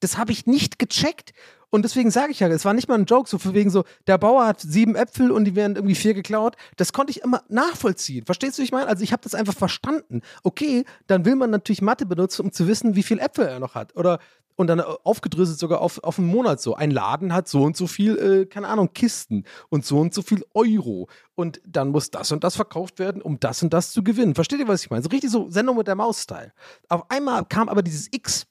Das habe ich nicht gecheckt. Und deswegen sage ich ja, es war nicht mal ein Joke, so von wegen so, der Bauer hat sieben Äpfel und die werden irgendwie vier geklaut. Das konnte ich immer nachvollziehen. Verstehst du, wie ich meine? Also ich habe das einfach verstanden. Okay, dann will man natürlich Mathe benutzen, um zu wissen, wie viel Äpfel er noch hat. Oder und dann aufgedröselt sogar auf, auf einen Monat so. Ein Laden hat so und so viel, äh, keine Ahnung, Kisten und so und so viel Euro. Und dann muss das und das verkauft werden, um das und das zu gewinnen. Versteht ihr, was ich meine? So richtig so Sendung mit der Maus-Style. Auf einmal kam aber dieses X.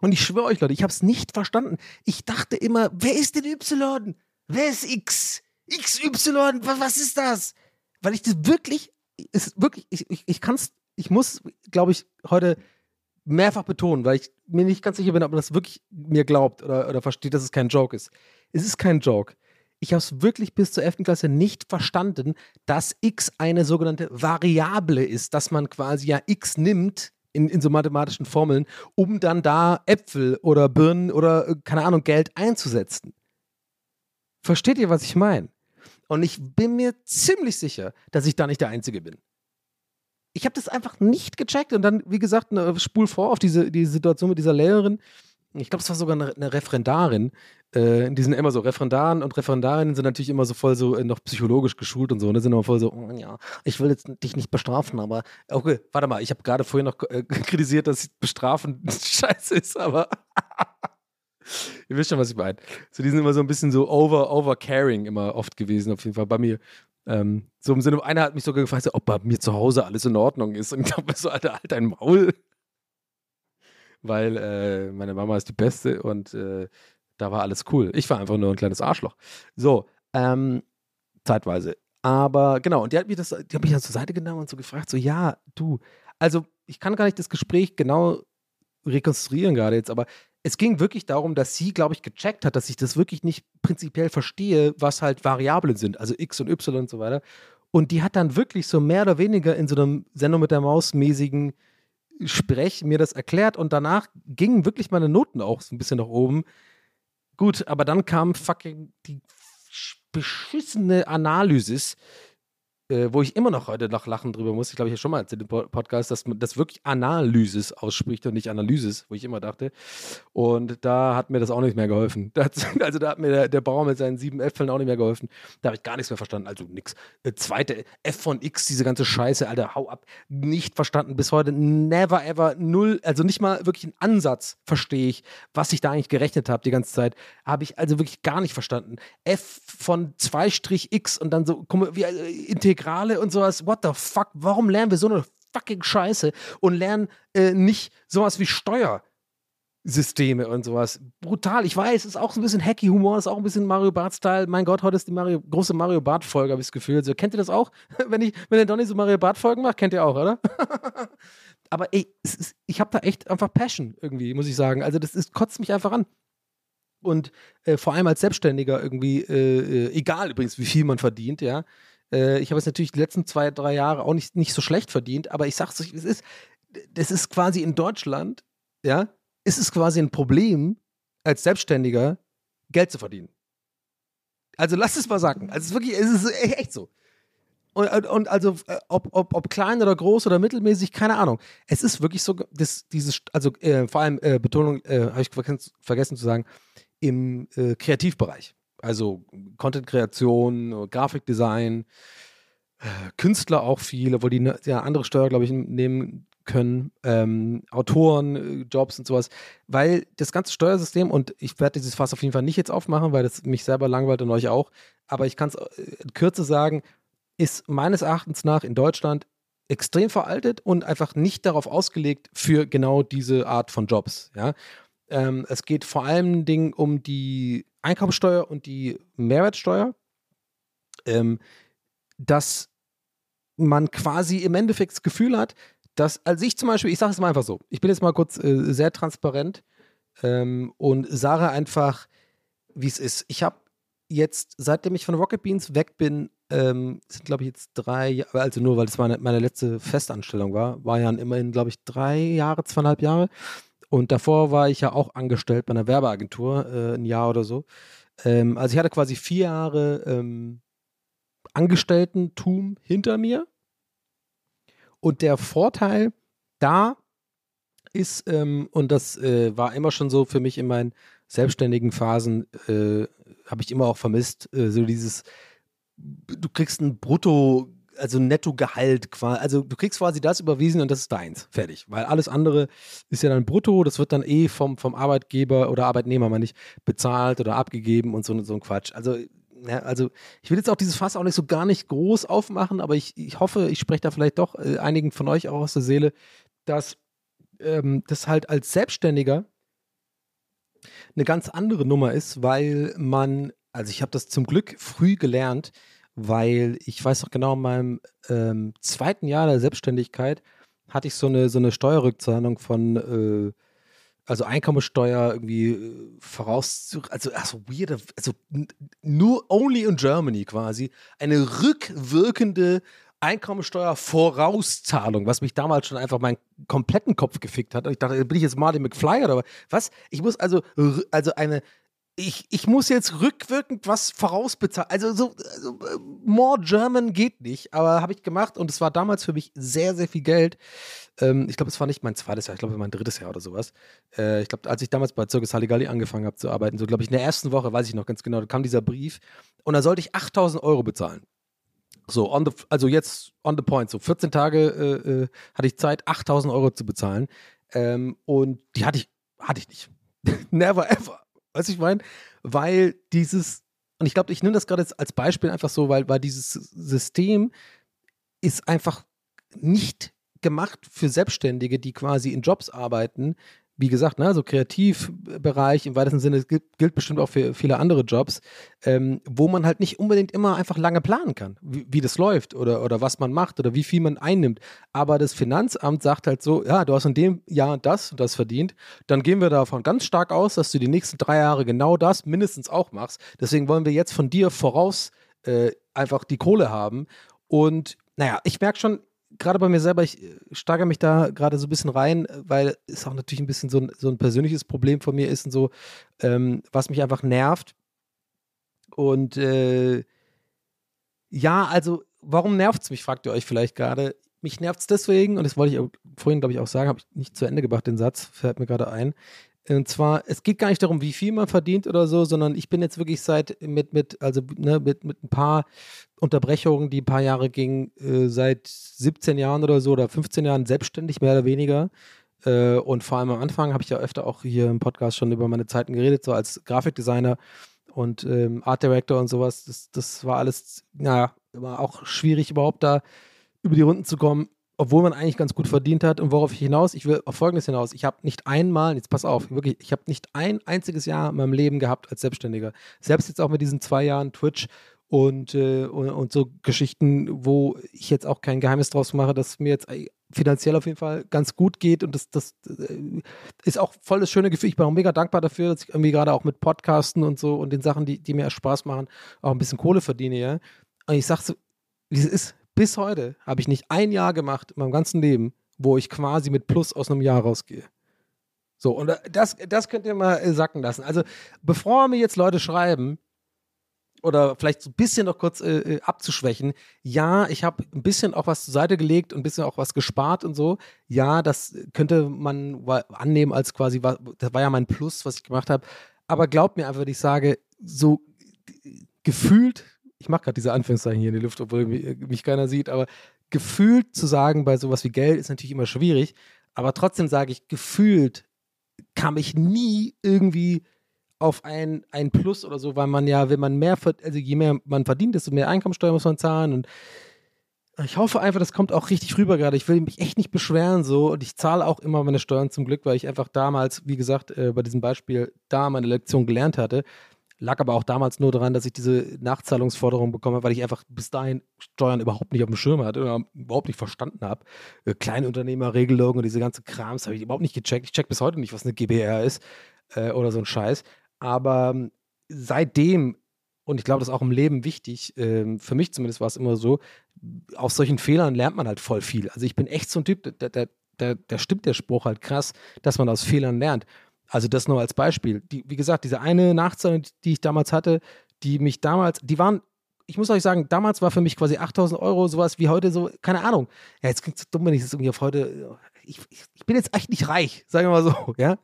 Und ich schwöre euch, Leute, ich habe es nicht verstanden. Ich dachte immer, wer ist denn Y? Wer ist X? XY, was ist das? Weil ich das wirklich, ist wirklich, ich, ich, ich kann es, ich muss, glaube ich, heute mehrfach betonen, weil ich mir nicht ganz sicher bin, ob man das wirklich mir glaubt oder, oder versteht, dass es kein Joke ist. Es ist kein Joke. Ich habe es wirklich bis zur 11. Klasse nicht verstanden, dass x eine sogenannte Variable ist, dass man quasi ja x nimmt in, in so mathematischen Formeln, um dann da Äpfel oder Birnen oder, äh, keine Ahnung, Geld einzusetzen. Versteht ihr, was ich meine? Und ich bin mir ziemlich sicher, dass ich da nicht der Einzige bin ich habe das einfach nicht gecheckt und dann, wie gesagt, eine Spul vor auf diese, diese Situation mit dieser Lehrerin. Ich glaube, es war sogar eine, eine Referendarin. Äh, die sind immer so, Referendaren und Referendarinnen sind natürlich immer so voll so äh, noch psychologisch geschult und so. Und ne? sind immer voll so, oh, ja, ich will jetzt dich nicht bestrafen, aber okay, warte mal, ich habe gerade vorhin noch äh, *laughs* kritisiert, dass Bestrafen *laughs* scheiße ist, aber *laughs* ihr wisst schon, was ich meine. So, die sind immer so ein bisschen so over, over caring immer oft gewesen, auf jeden Fall bei mir. Ähm, so im Sinne, einer hat mich sogar gefragt, ob bei mir zu Hause alles in Ordnung ist. Und ich glaube so, Alter, halt dein Maul. Weil äh, meine Mama ist die Beste und äh, da war alles cool. Ich war einfach nur ein kleines Arschloch. So, ähm, zeitweise. Aber genau, und die hat mich das, die hat mich dann zur Seite genommen und so gefragt, so, ja, du, also ich kann gar nicht das Gespräch genau rekonstruieren gerade jetzt, aber es ging wirklich darum, dass sie, glaube ich, gecheckt hat, dass ich das wirklich nicht prinzipiell verstehe, was halt Variablen sind, also X und Y und so weiter. Und die hat dann wirklich so mehr oder weniger in so einem Sendung mit der Maus mäßigen Sprech mir das erklärt und danach gingen wirklich meine Noten auch so ein bisschen nach oben. Gut, aber dann kam fucking die beschissene Analysis, äh, wo ich immer noch heute noch lachen drüber muss, ich glaube, ich habe schon mal erzählt im Podcast, dass man das wirklich Analysis ausspricht und nicht Analysis, wo ich immer dachte. Und da hat mir das auch nicht mehr geholfen. *laughs* also da hat mir der, der Bauer mit seinen sieben Äpfeln auch nicht mehr geholfen. Da habe ich gar nichts mehr verstanden. Also nix. Äh, zweite F von X, diese ganze Scheiße, Alter, hau ab. Nicht verstanden. Bis heute never ever null, also nicht mal wirklich einen Ansatz verstehe ich, was ich da eigentlich gerechnet habe die ganze Zeit. Habe ich also wirklich gar nicht verstanden. F von 2 X und dann so, mal, wie äh, Integrale und sowas. What the fuck? Warum lernen wir so eine fucking Scheiße und lernen äh, nicht sowas wie Steuersysteme und sowas? Brutal. Ich weiß, ist auch so ein bisschen hacky Humor, ist auch ein bisschen Mario Bart-Style. Mein Gott, heute ist die Mario, große Mario Bart-Folge, habe ich das Gefühl. So, kennt ihr das auch? *laughs* wenn, ich, wenn der Donny so Mario Bart-Folgen macht, kennt ihr auch, oder? *laughs* Aber ey, ist, ich habe da echt einfach Passion irgendwie, muss ich sagen. Also, das ist, kotzt mich einfach an und äh, vor allem als Selbstständiger irgendwie, äh, äh, egal übrigens, wie viel man verdient, ja, äh, ich habe es natürlich die letzten zwei, drei Jahre auch nicht, nicht so schlecht verdient, aber ich sag's euch, es ist, das ist quasi in Deutschland, ja, ist es quasi ein Problem, als Selbstständiger Geld zu verdienen. Also lass es mal sagen. Also es ist wirklich, es ist echt so. Und, und, also, äh, ob, ob, ob klein oder groß oder mittelmäßig, keine Ahnung. Es ist wirklich so, das, dieses, also äh, vor allem äh, Betonung, äh, habe ich vergessen, vergessen, zu sagen, im äh, Kreativbereich. Also Content-Kreation, Grafikdesign, äh, Künstler auch viele, wo die ne, ja, andere Steuer, glaube ich, nehmen können, ähm, Autoren, äh, Jobs und sowas, weil das ganze Steuersystem, und ich werde dieses Fass auf jeden Fall nicht jetzt aufmachen, weil das mich selber langweilt und euch auch, aber ich kann es in Kürze sagen, ist meines Erachtens nach in Deutschland extrem veraltet und einfach nicht darauf ausgelegt für genau diese Art von Jobs. Ja? Ähm, es geht vor allen Dingen um die Einkommensteuer und die Mehrwertsteuer. Ähm, das man quasi im Endeffekt das Gefühl hat, dass, also ich zum Beispiel, ich sage es mal einfach so, ich bin jetzt mal kurz äh, sehr transparent ähm, und sage einfach, wie es ist. Ich habe jetzt, seitdem ich von Rocket Beans weg bin, ähm, sind glaube ich jetzt drei, Jahre, also nur weil es meine, meine letzte Festanstellung war, war ja immerhin glaube ich drei Jahre, zweieinhalb Jahre. Und davor war ich ja auch angestellt bei einer Werbeagentur, äh, ein Jahr oder so. Ähm, also ich hatte quasi vier Jahre ähm, Angestellten-Tum hinter mir. Und der Vorteil da ist, ähm, und das äh, war immer schon so für mich in meinen selbstständigen Phasen, äh, habe ich immer auch vermisst, äh, so dieses, du kriegst ein Brutto, also Nettogehalt quasi, also du kriegst quasi das überwiesen und das ist deins, fertig. Weil alles andere ist ja dann Brutto, das wird dann eh vom, vom Arbeitgeber oder Arbeitnehmer mal nicht bezahlt oder abgegeben und so, so ein Quatsch. Also ja, also ich will jetzt auch dieses Fass auch nicht so gar nicht groß aufmachen, aber ich, ich hoffe, ich spreche da vielleicht doch äh, einigen von euch auch aus der Seele, dass ähm, das halt als Selbstständiger eine ganz andere Nummer ist, weil man, also ich habe das zum Glück früh gelernt, weil ich weiß noch genau, in meinem ähm, zweiten Jahr der Selbstständigkeit hatte ich so eine, so eine Steuerrückzahlung von äh, also Einkommensteuer irgendwie äh, voraus, also, also weird, also nur only in Germany quasi, eine rückwirkende Einkommensteuer-Vorauszahlung, was mich damals schon einfach meinen kompletten Kopf gefickt hat. Und ich dachte, bin ich jetzt Martin McFly oder was? Ich muss also, also eine ich, ich muss jetzt rückwirkend was vorausbezahlen. Also so also, more German geht nicht, aber habe ich gemacht und es war damals für mich sehr, sehr viel Geld. Ähm, ich glaube, es war nicht mein zweites Jahr, ich glaube, mein drittes Jahr oder sowas. Äh, ich glaube, als ich damals bei Circus Halligalli angefangen habe zu arbeiten, so glaube ich, in der ersten Woche, weiß ich noch ganz genau, da kam dieser Brief und da sollte ich 8000 Euro bezahlen. So, on the, also jetzt on the point, so 14 Tage äh, äh, hatte ich Zeit, 8000 Euro zu bezahlen. Ähm, und die hatte ich, hatte ich nicht. *laughs* Never ever. Weißt du, ich meine? Weil dieses, und ich glaube, ich nehme das gerade jetzt als Beispiel einfach so, weil, weil dieses System ist einfach nicht gemacht für Selbstständige, die quasi in Jobs arbeiten, wie gesagt, ne, so Kreativbereich im weitesten Sinne gilt, gilt bestimmt auch für viele andere Jobs, ähm, wo man halt nicht unbedingt immer einfach lange planen kann, wie, wie, das läuft oder, oder was man macht oder wie viel man einnimmt. Aber das Finanzamt sagt halt so, ja, du hast in dem Jahr das und das verdient, dann gehen wir davon ganz stark aus, dass du die nächsten drei Jahre genau das mindestens auch machst. Deswegen wollen wir jetzt von dir voraus äh, einfach die Kohle haben. Und naja, ich merke schon, gerade bei mir selber, ich äh, steigere mich da gerade so ein bisschen rein, weil es auch natürlich ein bisschen so ein, so ein persönliches Problem von mir ist und so, ähm, was mich einfach nervt. Und äh, ja, also, warum nervt es mich, fragt ihr euch vielleicht gerade. Mich nervt es deswegen, und das wollte ich vorhin, glaube ich, auch sagen, habe ich nicht zu Ende gebracht, den Satz, fällt mir gerade ein. Und zwar, es geht gar nicht darum, wie viel man verdient oder so, sondern ich bin jetzt wirklich seit mit, mit, also ne, mit, mit ein paar Unterbrechungen, die ein paar Jahre gingen, äh, seit 17 Jahren oder so oder 15 Jahren selbstständig, mehr oder weniger. Äh, und vor allem am Anfang habe ich ja öfter auch hier im Podcast schon über meine Zeiten geredet, so als Grafikdesigner und ähm, Art Director und sowas. Das, das war alles, naja, immer auch schwierig, überhaupt da über die Runden zu kommen obwohl man eigentlich ganz gut verdient hat. Und worauf ich hinaus, ich will auf Folgendes hinaus. Ich habe nicht einmal, jetzt pass auf, wirklich, ich habe nicht ein einziges Jahr in meinem Leben gehabt als Selbstständiger. Selbst jetzt auch mit diesen zwei Jahren Twitch und, äh, und, und, so Geschichten, wo ich jetzt auch kein Geheimnis draus mache, dass mir jetzt finanziell auf jeden Fall ganz gut geht und das, das äh, ist auch voll das schöne Gefühl. Ich bin auch mega dankbar dafür, dass ich irgendwie gerade auch mit Podcasten und so und den Sachen, die, die mir Spaß machen, auch ein bisschen Kohle verdiene, ja. Und ich sag so, wie es ist, bis heute habe ich nicht ein Jahr gemacht in meinem ganzen Leben, wo ich quasi mit Plus aus einem Jahr rausgehe. So, und das, das könnt ihr mal äh, sacken lassen. Also, bevor mir jetzt Leute schreiben, oder vielleicht so ein bisschen noch kurz äh, äh abzuschwächen, ja, ich habe ein bisschen auch was zur Seite gelegt und ein bisschen auch was gespart und so. Ja, das könnte man annehmen als quasi, das war ja mein Plus, was ich gemacht habe. Aber glaubt mir einfach, wenn ich sage, so gefühlt ich mache gerade diese Anführungszeichen hier in die Luft, obwohl mich, mich keiner sieht, aber gefühlt zu sagen bei sowas wie Geld ist natürlich immer schwierig, aber trotzdem sage ich, gefühlt kam ich nie irgendwie auf ein, ein Plus oder so, weil man ja, wenn man mehr, also je mehr man verdient, desto mehr Einkommensteuer muss man zahlen und ich hoffe einfach, das kommt auch richtig rüber gerade. Ich will mich echt nicht beschweren so und ich zahle auch immer meine Steuern zum Glück, weil ich einfach damals, wie gesagt, äh, bei diesem Beispiel da meine Lektion gelernt hatte. Lag aber auch damals nur daran, dass ich diese Nachzahlungsforderung bekomme, weil ich einfach bis dahin Steuern überhaupt nicht auf dem Schirm hatte oder überhaupt nicht verstanden habe. Äh, Kleinunternehmerregelung und diese ganze Krams habe ich überhaupt nicht gecheckt. Ich check bis heute nicht, was eine GBR ist äh, oder so ein Scheiß. Aber ähm, seitdem, und ich glaube, das ist auch im Leben wichtig, ähm, für mich zumindest war es immer so, aus solchen Fehlern lernt man halt voll viel. Also ich bin echt so ein Typ, der, der, der, der stimmt der Spruch halt krass, dass man aus Fehlern lernt. Also das nur als Beispiel. Die, wie gesagt, diese eine Nachzahlung, die ich damals hatte, die mich damals, die waren, ich muss euch sagen, damals war für mich quasi 8000 Euro sowas wie heute so, keine Ahnung. Ja, jetzt klingt es so dumm, wenn ich das irgendwie auf heute, ich, ich, ich bin jetzt echt nicht reich, sagen wir mal so, *laughs* ja.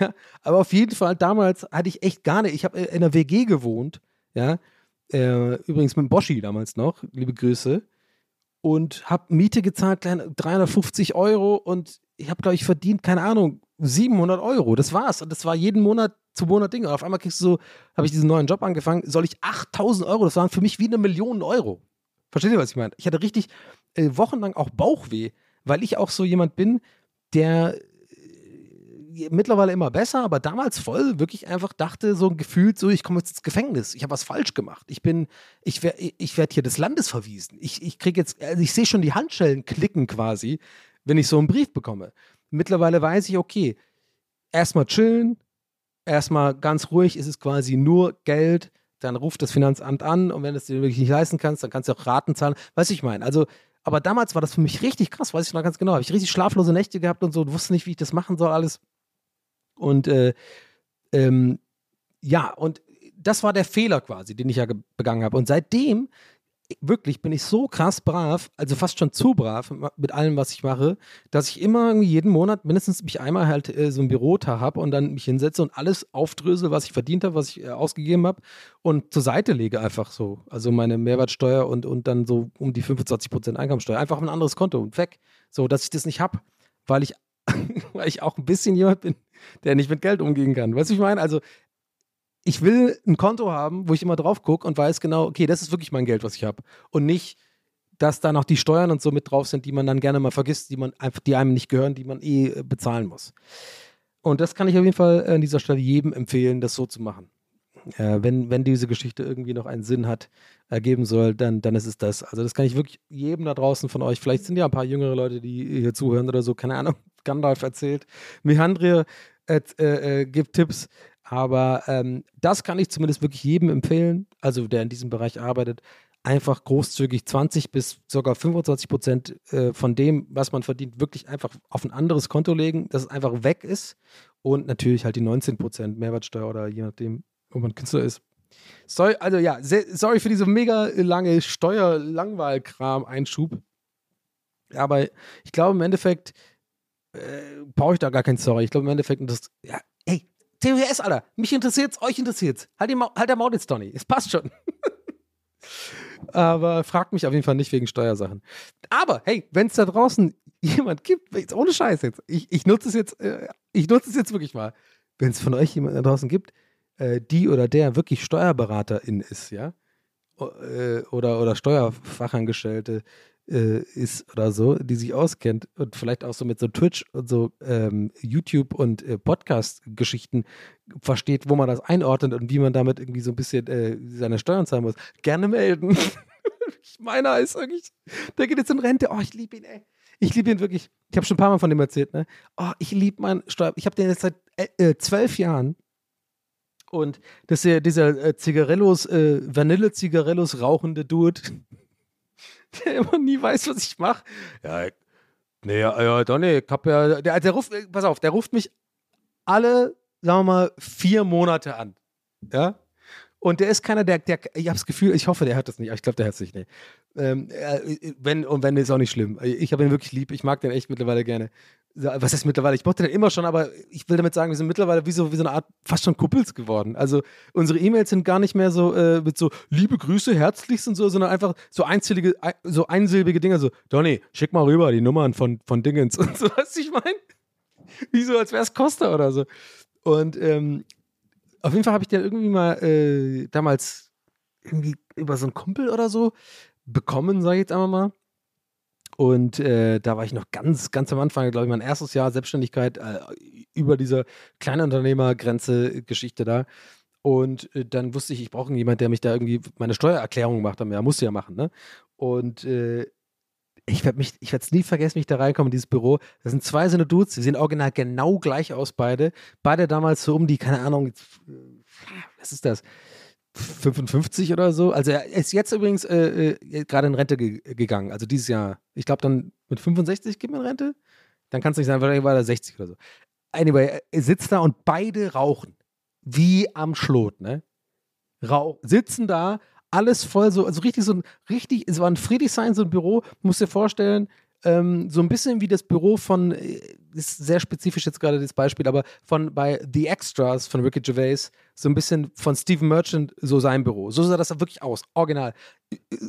Ja, aber auf jeden Fall, damals hatte ich echt gar nicht, ich habe in einer WG gewohnt, ja, äh, übrigens mit Boschi damals noch, liebe Grüße, und habe Miete gezahlt, 350 Euro und ich habe, glaube ich, verdient, keine Ahnung, 700 Euro. Das war's. Und das war jeden Monat zu Monat Ding. Und auf einmal kriegst du so, habe ich diesen neuen Job angefangen, soll ich 8000 Euro, das waren für mich wie eine Million Euro. Versteht ihr, was ich meine? Ich hatte richtig äh, wochenlang auch Bauchweh, weil ich auch so jemand bin, der äh, mittlerweile immer besser, aber damals voll wirklich einfach dachte, so ein Gefühl, so ich komme jetzt ins Gefängnis, ich habe was falsch gemacht, ich bin, ich werde ich werd hier des Landes verwiesen, ich, ich kriege jetzt, also ich sehe schon die Handschellen klicken quasi, wenn ich so einen Brief bekomme. Mittlerweile weiß ich, okay, erstmal chillen, erstmal ganz ruhig, ist es quasi nur Geld, dann ruft das Finanzamt an und wenn du es dir wirklich nicht leisten kannst, dann kannst du auch Raten zahlen. Weißt du, ich meine? Also, aber damals war das für mich richtig krass, weiß ich noch ganz genau. Habe ich richtig schlaflose Nächte gehabt und so wusste nicht, wie ich das machen soll, alles. Und äh, ähm, ja, und das war der Fehler quasi, den ich ja begangen habe. Und seitdem wirklich bin ich so krass brav, also fast schon zu brav mit allem, was ich mache, dass ich immer irgendwie jeden Monat mindestens mich einmal halt äh, so ein Bürotag habe und dann mich hinsetze und alles aufdrösel, was ich verdient habe, was ich äh, ausgegeben habe und zur Seite lege einfach so. Also meine Mehrwertsteuer und, und dann so um die 25% Einkommensteuer. Einfach auf ein anderes Konto und weg. So, dass ich das nicht habe, weil ich, *laughs* weil ich auch ein bisschen jemand bin, der nicht mit Geld umgehen kann. Weißt du, ich meine? Also ich will ein Konto haben, wo ich immer drauf gucke und weiß genau, okay, das ist wirklich mein Geld, was ich habe. Und nicht, dass da noch die Steuern und so mit drauf sind, die man dann gerne mal vergisst, die man einfach, die einem nicht gehören, die man eh äh, bezahlen muss. Und das kann ich auf jeden Fall an dieser Stelle jedem empfehlen, das so zu machen. Äh, wenn, wenn diese Geschichte irgendwie noch einen Sinn hat, ergeben soll, dann, dann ist es das. Also das kann ich wirklich jedem da draußen von euch, vielleicht sind ja ein paar jüngere Leute, die hier zuhören oder so, keine Ahnung, Gandalf erzählt, Mehandria äh, äh, gibt Tipps, aber ähm, das kann ich zumindest wirklich jedem empfehlen, also der in diesem Bereich arbeitet, einfach großzügig 20 bis sogar 25 Prozent äh, von dem, was man verdient, wirklich einfach auf ein anderes Konto legen, dass es einfach weg ist und natürlich halt die 19 Prozent Mehrwertsteuer oder je nachdem, wo man Künstler ist. Sorry, also ja, sorry für diese mega lange Steuerlangwahlkram-Einschub. Aber ich glaube im Endeffekt äh, brauche ich da gar kein Sorry. Ich glaube im Endeffekt, das, ja, ey, TWS, Alter. Mich interessiert's, euch interessiert's. Halt, die halt der Maul jetzt, Donny. Es passt schon. *laughs* Aber fragt mich auf jeden Fall nicht wegen Steuersachen. Aber hey, wenn es da draußen jemand gibt, jetzt ohne Scheiß jetzt, ich, ich nutze es jetzt, äh, ich nutze es jetzt wirklich mal. Wenn es von euch jemand da draußen gibt, äh, die oder der wirklich Steuerberaterin ist, ja, äh, oder, oder Steuerfachangestellte, äh, ist oder so, die sich auskennt und vielleicht auch so mit so Twitch und so ähm, YouTube und äh, Podcast-Geschichten versteht, wo man das einordnet und wie man damit irgendwie so ein bisschen äh, seine Steuern zahlen muss, gerne melden. *laughs* Meiner ist wirklich, der geht jetzt in Rente. Oh, ich liebe ihn, ey. Ich liebe ihn wirklich. Ich habe schon ein paar Mal von dem erzählt, ne? Oh, ich liebe meinen Steuer. Ich habe den jetzt seit äh, äh, zwölf Jahren. Und das ist dieser äh, Zigarillos, äh, Vanille-Zigarillos rauchende Dude, *laughs* der immer nie weiß, was ich mache. Ja, nee, ja, ja, Donny, ich hab ja, der, der ruft, pass auf, der ruft mich alle, sagen wir mal, vier Monate an. Ja? Und der ist keiner, der, der ich habe das Gefühl, ich hoffe, der hört das nicht, ich glaube, der hört es nicht. Nee. Ähm, äh, wenn, und wenn, ist auch nicht schlimm. Ich habe ihn wirklich lieb, ich mag den echt mittlerweile gerne. Was heißt mittlerweile? Ich mochte den immer schon, aber ich will damit sagen, wir sind mittlerweile wie so, wie so eine Art, fast schon Kuppels geworden. Also unsere E-Mails sind gar nicht mehr so äh, mit so liebe Grüße, herzlichst und so, sondern einfach so einsilbige, so einsilbige Dinge, so, Donny, schick mal rüber die Nummern von, von Dingens *laughs* und so, was ich meine? Wie so, als wäre es Costa oder so. Und ähm, auf jeden Fall habe ich den irgendwie mal äh, damals irgendwie über so einen Kumpel oder so bekommen, sage ich jetzt einmal mal. Und äh, da war ich noch ganz, ganz am Anfang, glaube ich, mein erstes Jahr Selbstständigkeit äh, über diese Kleinunternehmergrenze-Geschichte da. Und äh, dann wusste ich, ich brauche jemanden, der mich da irgendwie meine Steuererklärung macht. Ja, musste ja machen, ne? Und äh, ich werde mich, ich werde es nie vergessen, wie ich da reinkomme in dieses Büro. Das sind zwei so eine Dudes, die sehen original genau gleich aus, beide. Beide damals so um die, keine Ahnung, was ist das? 55 oder so. Also er ist jetzt übrigens äh, äh, gerade in Rente ge gegangen. Also dieses Jahr. Ich glaube dann mit 65 geht man in Rente. Dann kann es nicht sein, weil er 60 oder so. Anyway, er sitzt da und beide rauchen. Wie am Schlot, ne? Rauch, sitzen da, alles voll so, also richtig so ein, richtig, es war ein Friedrichshain, so ein Büro, musst dir vorstellen, ähm, so ein bisschen wie das Büro von, äh, ist sehr spezifisch jetzt gerade das Beispiel, aber von bei The Extras von Ricky Gervais, so ein bisschen von Stephen Merchant, so sein Büro. So sah das wirklich aus, original.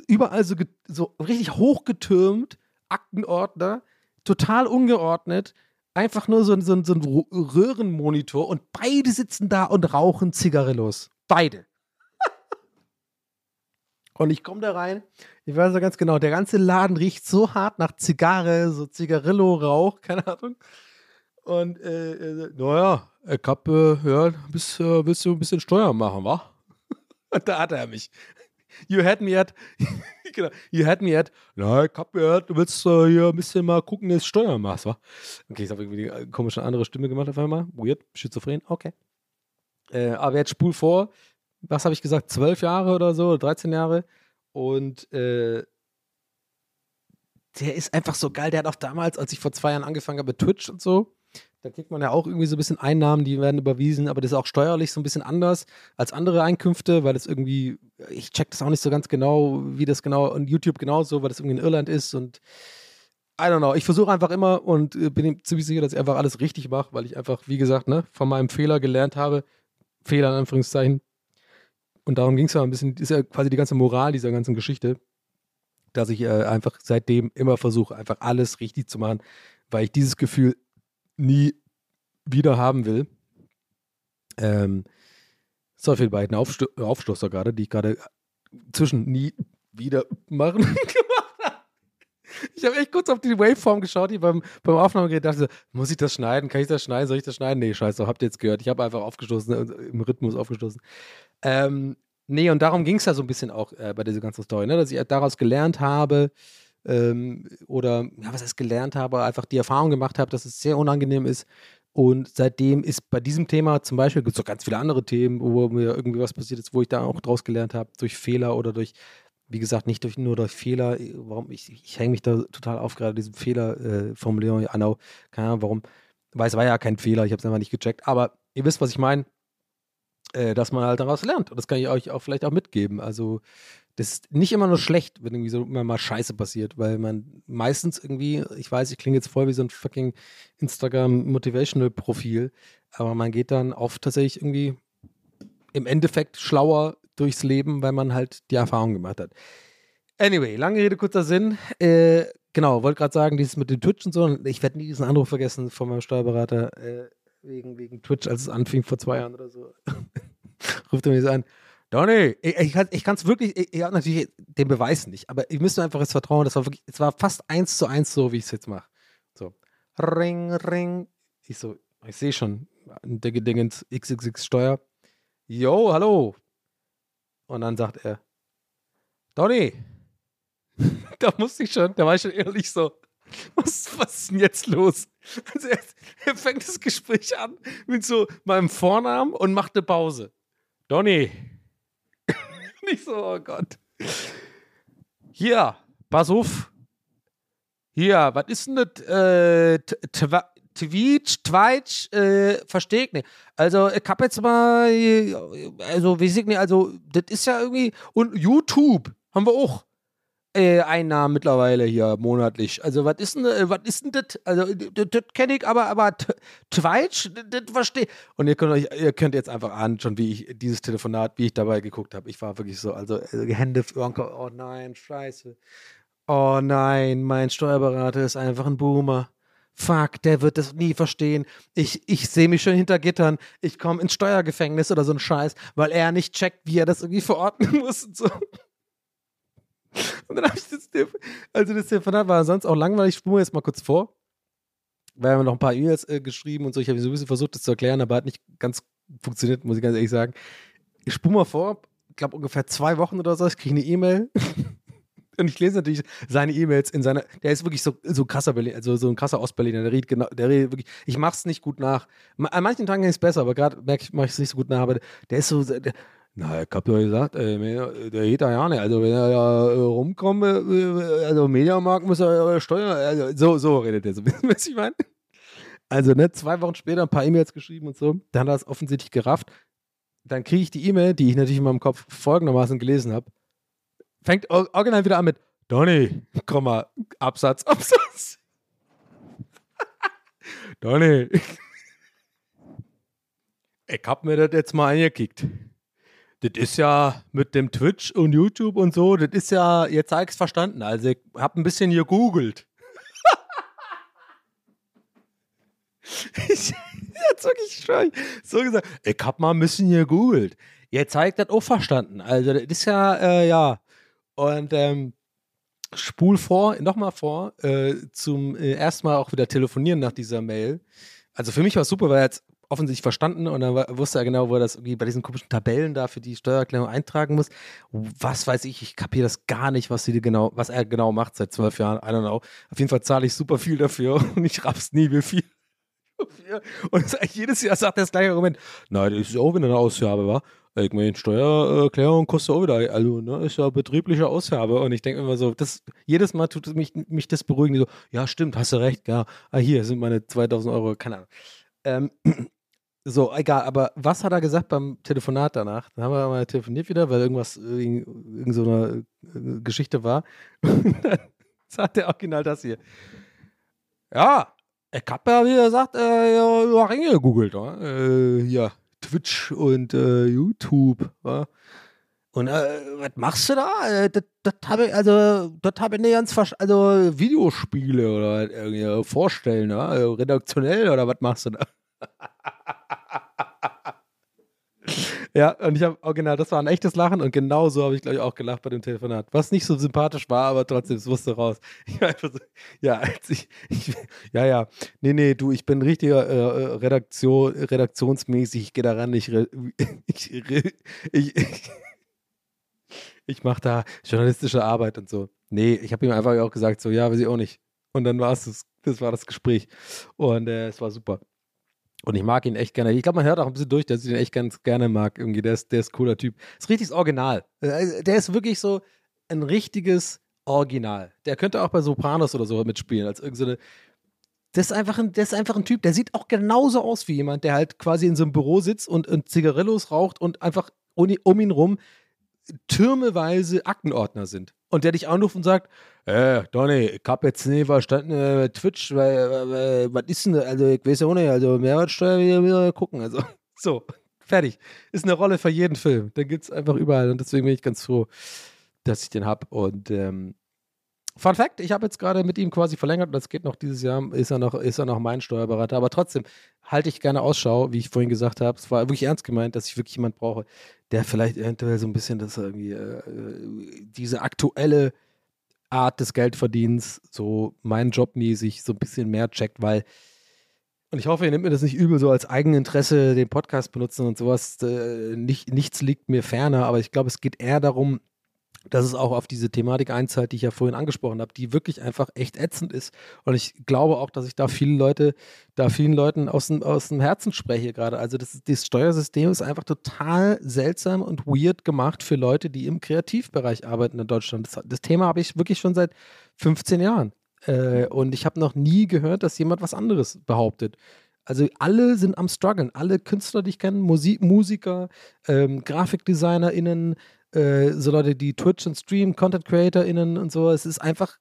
Überall so, so richtig hochgetürmt, Aktenordner, total ungeordnet, einfach nur so, so, so ein Röhrenmonitor und beide sitzen da und rauchen Zigarillos. Beide. *laughs* Und ich komme da rein, ich weiß ja ganz genau, der ganze Laden riecht so hart nach Zigarre, so Zigarillo-Rauch, keine Ahnung. Und äh, äh, naja, ich hab, äh, ja, bis, äh, willst du ein bisschen Steuern machen, wa? Und *laughs* da hat er mich. You had me at, *laughs* genau, you had me at, na, ich hab gehört, du willst äh, hier ein bisschen mal gucken, dass Steuern machst, wa? Okay, ich habe irgendwie eine komische andere Stimme gemacht auf einmal. Weird, schizophren, okay. Äh, aber jetzt spul vor, was habe ich gesagt, zwölf Jahre oder so, 13 Jahre. Und äh, der ist einfach so geil. Der hat auch damals, als ich vor zwei Jahren angefangen habe Twitch und so, da kriegt man ja auch irgendwie so ein bisschen Einnahmen, die werden überwiesen, aber das ist auch steuerlich so ein bisschen anders als andere Einkünfte, weil das irgendwie, ich check das auch nicht so ganz genau, wie das genau, und YouTube genauso, weil das irgendwie in Irland ist und I don't know. Ich versuche einfach immer und äh, bin ziemlich sicher, dass ich einfach alles richtig mache, weil ich einfach, wie gesagt, ne, von meinem Fehler gelernt habe. Fehler in Anführungszeichen. Und darum ging es ja ein bisschen, ist ja quasi die ganze Moral dieser ganzen Geschichte, dass ich äh, einfach seitdem immer versuche, einfach alles richtig zu machen, weil ich dieses Gefühl nie wieder haben will. Ähm, so viel beiden Aufsto Aufstoßer gerade, die ich gerade zwischen nie wieder machen gemacht *laughs* habe. Ich habe echt kurz auf die Waveform geschaut, die beim, beim Aufnahmegerät dachte, muss ich das schneiden? Kann ich das schneiden? Soll ich das schneiden? Nee, scheiße, habt ihr jetzt gehört. Ich habe einfach aufgestoßen, im Rhythmus aufgestoßen. Ähm, nee, und darum ging es ja so ein bisschen auch äh, bei dieser ganzen Story, ne? dass ich daraus gelernt habe, ähm, oder ja, was heißt gelernt habe, einfach die Erfahrung gemacht habe, dass es sehr unangenehm ist. Und seitdem ist bei diesem Thema zum Beispiel, gibt es auch ganz viele andere Themen, wo mir irgendwie was passiert ist, wo ich da auch draus gelernt habe, durch Fehler oder durch, wie gesagt, nicht durch, nur durch Fehler. Warum ich, ich hänge mich da total auf, gerade diese Fehlerformulierung. Äh, know, keine Ahnung, warum. Weil es war ja kein Fehler, ich habe es einfach nicht gecheckt. Aber ihr wisst, was ich meine äh, dass man halt daraus lernt. Und das kann ich euch auch vielleicht auch mitgeben. Also, das ist nicht immer nur schlecht, wenn irgendwie so immer mal Scheiße passiert, weil man meistens irgendwie, ich weiß, ich klinge jetzt voll wie so ein fucking Instagram-Motivational-Profil, aber man geht dann oft tatsächlich irgendwie im Endeffekt schlauer durchs Leben, weil man halt die Erfahrung gemacht hat. Anyway, lange Rede, kurzer Sinn. Äh, genau, wollte gerade sagen, dieses mit dem Twitch und so, ich werde nie diesen Anruf vergessen von meinem Steuerberater. Äh, wegen, wegen Twitch, als es anfing vor zwei Jahren oder so, *laughs* ruft er mich so. Donny, ich, ich, kann es wirklich, ich, ich habe natürlich den Beweis nicht, aber ich müsste einfach jetzt vertrauen, das war wirklich, es war fast eins zu eins so, wie ich es jetzt mache. So, ring, ring. Ich so, ich sehe schon, der Gedingens XXX Steuer. Yo, hallo. Und dann sagt er, Donny, *laughs* da musste ich schon, da war ich schon ehrlich so, was, was ist denn jetzt los? Also er, er, fängt das Gespräch an mit so meinem Vornamen und macht eine Pause. Donny. Nicht so, oh Gott. Hier, pass auf. Hier, was ist denn das? Äh, Twitch, Twitch, äh, verstehe ich nicht. Also, ich hab jetzt mal, also, wie ich nicht, also, das ist ja irgendwie, und YouTube haben wir auch äh, Einnahmen mittlerweile hier monatlich. Also, was ist denn, äh, was ist denn das? Also, das kenne ich, aber, aber Twitch, das verstehe Und ihr könnt euch, ihr könnt jetzt einfach an, schon wie ich dieses Telefonat, wie ich dabei geguckt habe. Ich war wirklich so, also äh, Hände Onkel, oh nein, scheiße. Oh nein, mein Steuerberater ist einfach ein Boomer. Fuck, der wird das nie verstehen. Ich, ich sehe mich schon hinter Gittern. Ich komme ins Steuergefängnis oder so ein Scheiß, weil er nicht checkt, wie er das irgendwie verordnen *laughs* muss und so. *laughs* Und dann habe ich das, also das Telefonat war sonst auch langweilig. Ich spule jetzt mal kurz vor. Wir haben noch ein paar E-Mails äh, geschrieben und so. Ich habe so ein bisschen versucht, das zu erklären, aber hat nicht ganz funktioniert, muss ich ganz ehrlich sagen. ich spule mal vor, ich glaube ungefähr zwei Wochen oder so, ich kriege eine E-Mail. *laughs* Und ich lese natürlich seine E-Mails in seiner, der ist wirklich so, so krasser Berlin, also so ein krasser Ostberliner, der redet genau, der redet wirklich, ich mach's nicht gut nach. An manchen Tagen ist es besser, aber gerade merke ich, mache ich es nicht so gut nach, aber der ist so, der, na, ich hab doch gesagt, äh, mir- der geht da ja nicht, also wenn er da äh, rumkommt, äh, also Mediamarkt muss er äh, Steuer, also so, so redet der so, *laughs* wissen was ich meine? Also, ne, zwei Wochen später ein paar E-Mails geschrieben und so, dann hat er es offensichtlich gerafft. Dann kriege ich die E-Mail, die ich natürlich in meinem Kopf folgendermaßen gelesen habe fängt or- original wieder an mit Donny, *laughs* Komma, Absatz, *laughs* Absatz. Donny. Ich hab mir das jetzt mal eingekickt. Das ist ja mit dem Twitch und YouTube und so, das ist ja, jetzt hab ich's verstanden. Also ich hab ein bisschen gegoogelt. *laughs* ich jetzt wirklich schön. So gesagt, ich hab mal ein bisschen gegoogelt. Jetzt hab ich das auch verstanden. Also das ist ja, äh, ja, und ähm, spul vor, nochmal vor, äh, zum äh, ersten Mal auch wieder telefonieren nach dieser Mail. Also für mich war es super, weil jetzt offensichtlich verstanden und dann war, wusste er genau, wo er das irgendwie bei diesen komischen Tabellen da für die Steuererklärung eintragen muss. Was weiß ich, ich kapiere das gar nicht, was, sie genau, was er genau macht seit zwölf Jahren. I don't know. Auf jeden Fall zahle ich super viel dafür *laughs* und ich raff's nie, wie viel. *laughs* Und jedes Jahr sagt er das gleiche Argument. Nein, das ist auch wieder eine Ausgabe, wa? Ich meine, Steuererklärung kostet auch wieder, also, ne, ist ja betriebliche Ausgabe. Und ich denke immer so, das, jedes Mal tut mich, mich das beruhigen. So, ja, stimmt, hast du recht, ja. Ah, hier sind meine 2000 Euro, keine Ahnung. Ähm, so, egal, aber was hat er gesagt beim Telefonat danach? Dann haben wir mal telefoniert wieder, weil irgendwas, irgend, irgend so eine äh, Geschichte war. Und dann sagt er original das hier. Ja, ich hab ja, wie gesagt, äh, ja, ja, reingegoogelt, wa? äh, ja, Twitch und äh, YouTube, wa? Und äh, was machst du da? Äh, Das, das habe ich, also, das habe ich nicht ganz verstanden. Also, Videospiele oder irgendwie vorstellen? Also, redaktionell oder was machst du da? *laughs* Ja, und ich habe original, das war ein echtes Lachen und genau so habe ich, glaube ich, auch gelacht bei dem Telefonat. Was nicht so sympathisch war, aber trotzdem, es musste raus. *laughs* Ich war einfach so, ja, ich, ich, ja, ja, nee, nee, du, ich bin richtiger äh, Redaktion, redaktionsmäßig, ich gehe da ran, ich, *laughs* ich, ich, ich, ich mache da journalistische Arbeit und so. Nee, ich habe ihm einfach auch gesagt, so, ja, weiß ich auch nicht. Und dann war es, das war das Gespräch. Und äh, es war super. Und ich mag ihn echt gerne. Ich glaube, man hört auch ein bisschen durch, dass ich ihn echt ganz gerne mag. Irgendwie, der ist, der ist cooler Typ. Ist richtig das Original. Äh, Der ist wirklich so ein richtiges Original. Der könnte auch bei Sopranos oder so mitspielen, als irgendeine. Das ist, einfach ein, das ist einfach ein Typ, der sieht auch genauso aus wie jemand, der halt quasi in so einem Büro sitzt und, und Zigarillos raucht und einfach um ihn rum türmeweise Aktenordner sind. Und der dich anruft und sagt, äh, Donny, ich hab jetzt nicht verstanden, äh, Twitch, weil, weil, was ist denn, da? also ich weiß ja auch nicht, also Mehrwertsteuer wieder, wieder gucken, also *laughs* so, fertig. Ist eine Rolle für jeden Film, den gibt's einfach überall und deswegen bin ich ganz froh, dass ich den hab und ähm, Fun Fact, ich habe jetzt gerade mit ihm quasi verlängert und das geht noch dieses Jahr, ist er noch, ist er noch mein Steuerberater, aber trotzdem halte ich gerne Ausschau, wie ich vorhin gesagt habe, es war wirklich ernst gemeint, dass ich wirklich jemanden brauche, der vielleicht eventuell so ein bisschen das irgendwie, äh, diese aktuelle Art des Geldverdienens, so mein Job mäßig, so ein bisschen mehr checkt, weil und ich hoffe, ihr nehmt mir das nicht übel, so als Eigeninteresse den Podcast benutzen und sowas. Äh, nicht, nichts liegt mir ferner, aber ich glaube, es geht eher darum, dass es auch auf diese Thematik einzahlt, die ich ja vorhin angesprochen habe, die wirklich einfach echt ätzend ist. Und ich glaube auch, dass ich da viele Leute, da vielen Leuten aus dem, aus dem Herzen spreche gerade. Also das, das Steuersystem ist einfach total seltsam und weird gemacht für Leute, die im Kreativbereich arbeiten in Deutschland. Das, das Thema habe ich wirklich schon seit 15 Jahren. Äh, und ich habe noch nie gehört, dass jemand was anderes behauptet. Also alle sind am struggeln. Alle Künstler, die ich kenne, Musik, Musiker, ähm, GrafikdesignerInnen, äh, so Leute, die Twitch und Stream, Content CreatorInnen und so. Es ist einfach,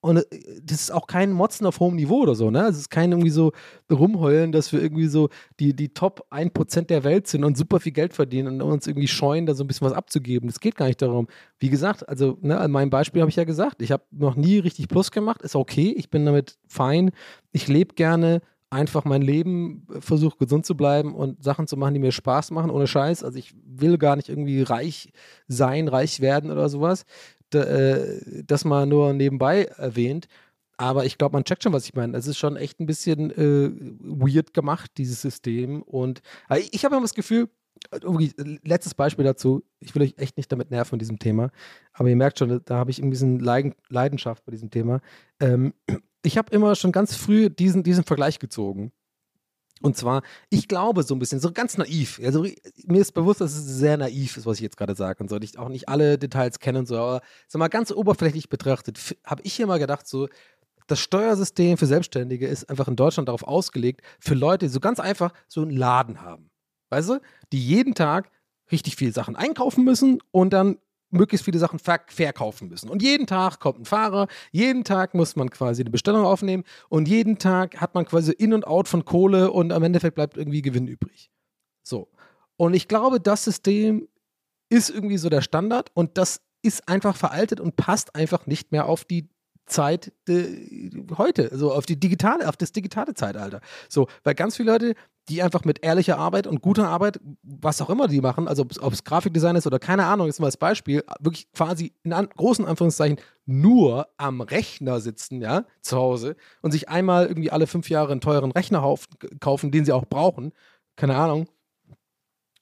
und äh, das ist auch kein Motzen auf hohem Niveau oder so, ne? Es ist kein irgendwie so rumheulen, dass wir irgendwie so die, die Top 1% der Welt sind und super viel Geld verdienen und uns irgendwie scheuen, da so ein bisschen was abzugeben. Das geht gar nicht darum. Wie gesagt, also, ne, an meinem Beispiel habe ich ja gesagt, ich habe noch nie richtig Plus gemacht, ist okay, ich bin damit fein. Ich lebe gerne einfach mein Leben, versuche gesund zu bleiben und Sachen zu machen, die mir Spaß machen, ohne Scheiß. Also ich will gar nicht irgendwie reich sein, reich werden oder sowas. Da, äh, das mal nur nebenbei erwähnt. Aber ich glaube, man checkt schon, was ich meine. Es ist schon echt ein bisschen äh, weird gemacht, dieses System. Und äh, ich habe immer das Gefühl, irgendwie, letztes Beispiel dazu. Ich will euch echt nicht damit nerven mit diesem Thema, aber ihr merkt schon, da habe ich ein bisschen Leiden, Leidenschaft bei diesem Thema. Ähm, ich habe immer schon ganz früh diesen, diesen Vergleich gezogen. Und zwar, ich glaube so ein bisschen, so ganz naiv. Also mir ist bewusst, dass es sehr naiv ist, was ich jetzt gerade sage und so. Ich auch nicht alle Details kennen und so, aber sag mal, ganz oberflächlich betrachtet, habe ich hier mal gedacht, so, das Steuersystem für Selbstständige ist einfach in Deutschland darauf ausgelegt, für Leute, die so ganz einfach so einen Laden haben. Weißt du? Die jeden Tag richtig viel Sachen einkaufen müssen und dann möglichst viele Sachen verk verkaufen müssen. Und jeden Tag kommt ein Fahrer, jeden Tag muss man quasi eine Bestellung aufnehmen und jeden Tag hat man quasi In und Out von Kohle und am Endeffekt bleibt irgendwie Gewinn übrig. So. Und ich glaube, das System ist irgendwie so der Standard und das ist einfach veraltet und passt einfach nicht mehr auf die Zeit de, heute, so auf die digitale, auf das digitale Zeitalter. So, weil ganz viele Leute, die einfach mit ehrlicher Arbeit und guter Arbeit, was auch immer die machen, also ob es Grafikdesign ist oder keine Ahnung, ist mal als Beispiel, wirklich quasi in an, großen Anführungszeichen nur am Rechner sitzen, ja, zu Hause und sich einmal irgendwie alle fünf Jahre einen teuren Rechner kaufen, den sie auch brauchen, keine Ahnung,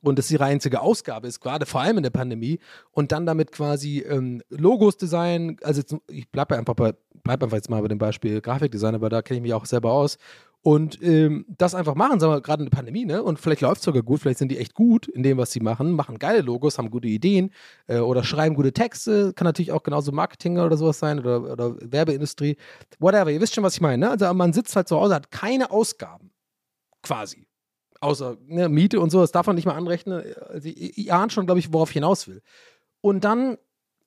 und das ihre einzige Ausgabe ist, gerade vor allem in der Pandemie, und dann damit quasi ähm, Logos designen, also jetzt, ich bleibe einfach, bei, bleib einfach jetzt mal bei dem Beispiel Grafikdesign, aber da kenne ich mich auch selber aus. Und ähm, das einfach machen, sagen wir gerade in der Pandemie, ne? Und vielleicht läuft es sogar gut, vielleicht sind die echt gut in dem, was sie machen, machen geile Logos, haben gute Ideen äh, oder schreiben gute Texte, kann natürlich auch genauso Marketing oder sowas sein oder, oder Werbeindustrie, whatever. Ihr wisst schon, was ich meine, ne? Also man sitzt halt zu Hause, hat keine Ausgaben, quasi außer ne, Miete und so, das darf man nicht mal anrechnen. Also, ihr ahnt schon, glaube ich, worauf ich hinaus will. Und dann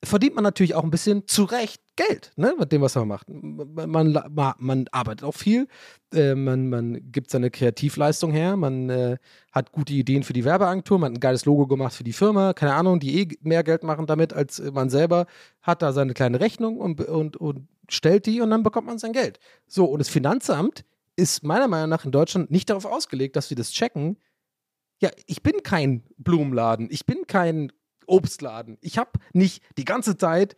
verdient man natürlich auch ein bisschen zu Recht Geld, ne, mit dem, was man macht. Man, man, man arbeitet auch viel, äh, man, man gibt seine Kreativleistung her, man äh, hat gute Ideen für die Werbeagentur, man hat ein geiles Logo gemacht für die Firma, keine Ahnung, die eh mehr Geld machen damit als man selber, hat da seine kleine Rechnung und, und, und stellt die und dann bekommt man sein Geld. So, und das Finanzamt ist meiner Meinung nach in Deutschland nicht darauf ausgelegt, dass wir das checken. Ja, ich bin kein Blumenladen, ich bin kein Obstladen. Ich habe nicht die ganze Zeit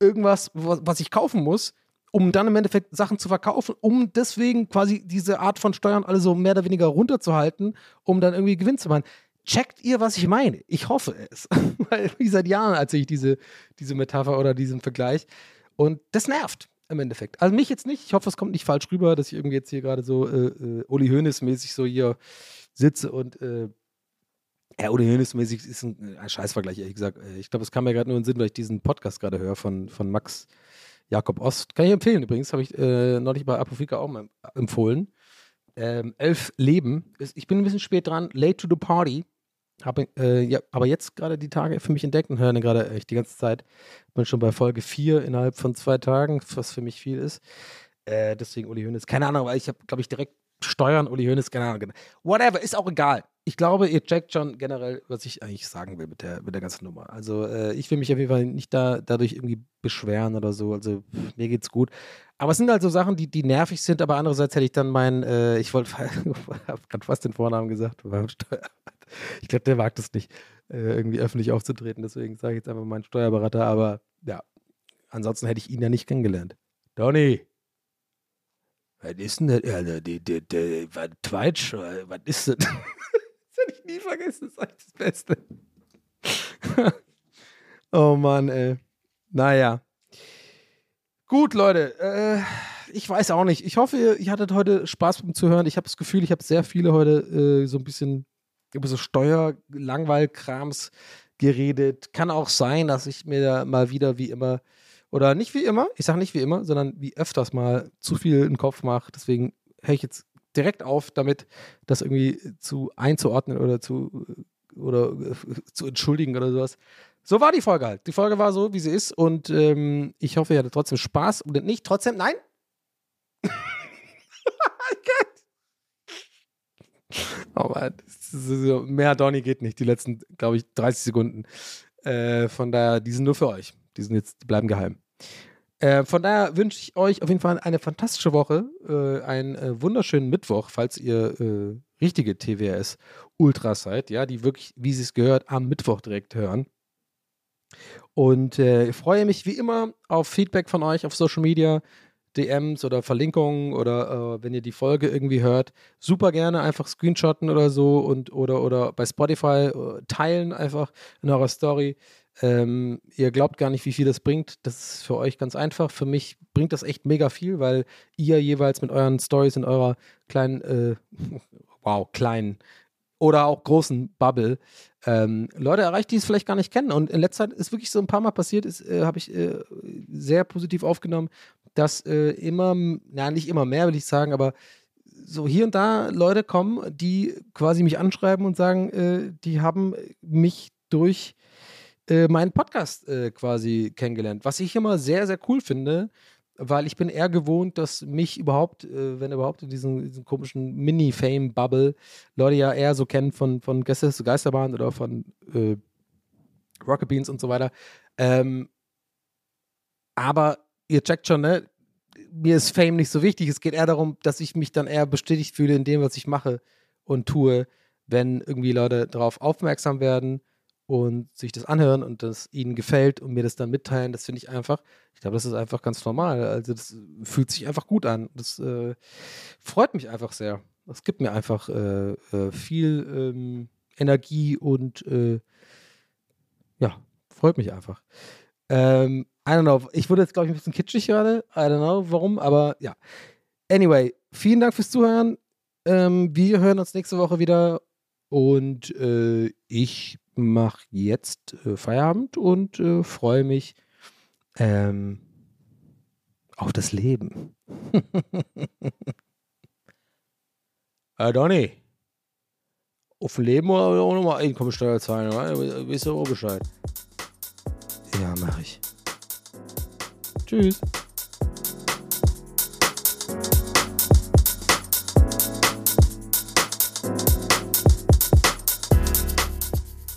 irgendwas, was ich kaufen muss, um dann im Endeffekt Sachen zu verkaufen, um deswegen quasi diese Art von Steuern alle so mehr oder weniger runterzuhalten, um dann irgendwie Gewinn zu machen. Checkt ihr, was ich meine? Ich hoffe es. *laughs* Weil wie seit Jahren erzähle ich diese, diese Metapher oder diesen Vergleich. Und das nervt im Endeffekt. Also mich jetzt nicht. Ich hoffe, es kommt nicht falsch rüber, dass ich irgendwie jetzt hier gerade so äh, äh, Uli Hoeneß-mäßig so hier sitze und äh, ja, Uli Hoeneß-mäßig ist ein, ein Scheißvergleich, ehrlich gesagt. Äh, ich glaube, es kam mir gerade nur in den Sinn, weil ich diesen Podcast gerade höre von, von Max Jakob Ost. Kann ich empfehlen übrigens, habe ich äh, neulich bei Apofika auch mal empfohlen. Ähm, elf Leben. Ich bin ein bisschen spät dran. Late to the party. Habe äh, ja, aber jetzt gerade die Tage für mich entdeckt und höre gerade echt die ganze Zeit. Bin schon bei Folge 4 innerhalb von zwei Tagen, was für mich viel ist. Äh, deswegen Uli Hoeneß. Keine Ahnung, weil ich habe, glaube ich, direkt Steuern, Uli Hoeneß, keine Ahnung. Whatever, ist auch egal. Ich glaube, ihr checkt schon generell, was ich eigentlich sagen will mit der, mit der ganzen Nummer. Also, äh, ich will mich auf jeden Fall nicht da, dadurch irgendwie beschweren oder so. Also, pff, mir geht's gut. Aber es sind halt so Sachen, die, die nervig sind, aber andererseits hätte ich dann meinen, äh, ich wollte, *laughs* habe gerade fast den Vornamen gesagt, *laughs* ich glaube, der wagt es nicht, äh, irgendwie öffentlich aufzutreten. Deswegen sage ich jetzt einfach meinen Steuerberater. Aber ja, ansonsten hätte ich ihn ja nicht kennengelernt. Donny, was ist denn das? Ja, die, die, die, was Twitch? Was ist das? *laughs* nie vergessen. Das ist eigentlich das Beste. *laughs* oh Mann, ey. Naja. Gut, Leute. Äh, ich weiß auch nicht. Ich hoffe, ihr, hattet heute Spaß beim Zuhören. Ich habe das Gefühl, ich habe sehr viele heute äh, so ein bisschen über so Steuer-Langweil-Krams geredet. Kann auch sein, dass ich mir da mal wieder wie immer, oder nicht wie immer, ich sage nicht wie immer, sondern wie öfters mal zu viel den Kopf mache. Deswegen höre ich jetzt direkt auf, damit das irgendwie zu einzuordnen oder zu oder zu entschuldigen oder sowas. So war die Folge halt. Die Folge war so, wie sie ist und ähm, ich hoffe, ihr hattet trotzdem Spaß und nicht trotzdem, nein. *laughs* oh Mann, mehr Donny geht nicht. Die letzten, glaube ich, 30 Sekunden. Äh, von daher, die sind nur für euch. Die sind jetzt, die bleiben geheim. Äh, von daher wünsche ich euch auf jeden Fall eine fantastische Woche, äh, einen äh, wunderschönen Mittwoch, falls ihr äh, richtige TWS Ultras seid, ja, die wirklich, wie sie es gehört, am Mittwoch direkt hören. Und äh, ich freue mich wie immer auf Feedback von euch auf Social Media. DMs oder Verlinkungen oder äh, wenn ihr die Folge irgendwie hört, super gerne einfach screenshotten oder so und oder oder bei Spotify teilen einfach in eurer Story. Ähm, ihr glaubt gar nicht, wie viel das bringt. Das ist für euch ganz einfach. Für mich bringt das echt mega viel, weil ihr jeweils mit euren Stories in eurer kleinen, äh, *laughs* wow, kleinen oder auch großen Bubble ähm, Leute erreicht, die es vielleicht gar nicht kennen. Und in letzter Zeit ist wirklich so ein paar Mal passiert, äh, habe ich äh, sehr positiv aufgenommen, dass äh, immer, na nicht immer mehr, will ich sagen, aber so hier und da Leute kommen, die quasi mich anschreiben und sagen, äh, die haben mich durch äh, meinen Podcast äh, quasi kennengelernt. Was ich immer sehr, sehr cool finde, weil ich bin eher gewohnt, dass mich überhaupt, äh, wenn überhaupt in diesem, diesem komischen Mini-Fame-Bubble Leute ja eher so kennen von, von Gäste zur Geisterbahn oder von äh, Rocket Beans und so weiter. Ähm, aber ihr checkt schon, ne? Mir ist Fame nicht so wichtig. Es geht eher darum, dass ich mich dann eher bestätigt fühle in dem, was ich mache und tue, wenn irgendwie Leute darauf aufmerksam werden und sich das anhören und das ihnen gefällt und mir das dann mitteilen, das finde ich einfach, ich glaube, das ist einfach ganz normal. Also das fühlt sich einfach gut an. Das äh, freut mich einfach sehr. Das gibt mir einfach äh, äh, viel ähm, Energie und äh, ja, freut mich einfach. Ähm, I don't know, ich wurde jetzt, glaube ich, ein bisschen kitschig gerade. I don't know warum, aber ja. Anyway, vielen Dank fürs Zuhören. Ähm, wir hören uns nächste Woche wieder und äh, ich mache jetzt äh, Feierabend und äh, freue mich ähm, auf das Leben. *laughs* äh, Donny, auf Leben oder auch nochmal Einkommensteuer zahlen, oder? Wisst ihr auch Bescheid? Ja, mache ich. Tschüss.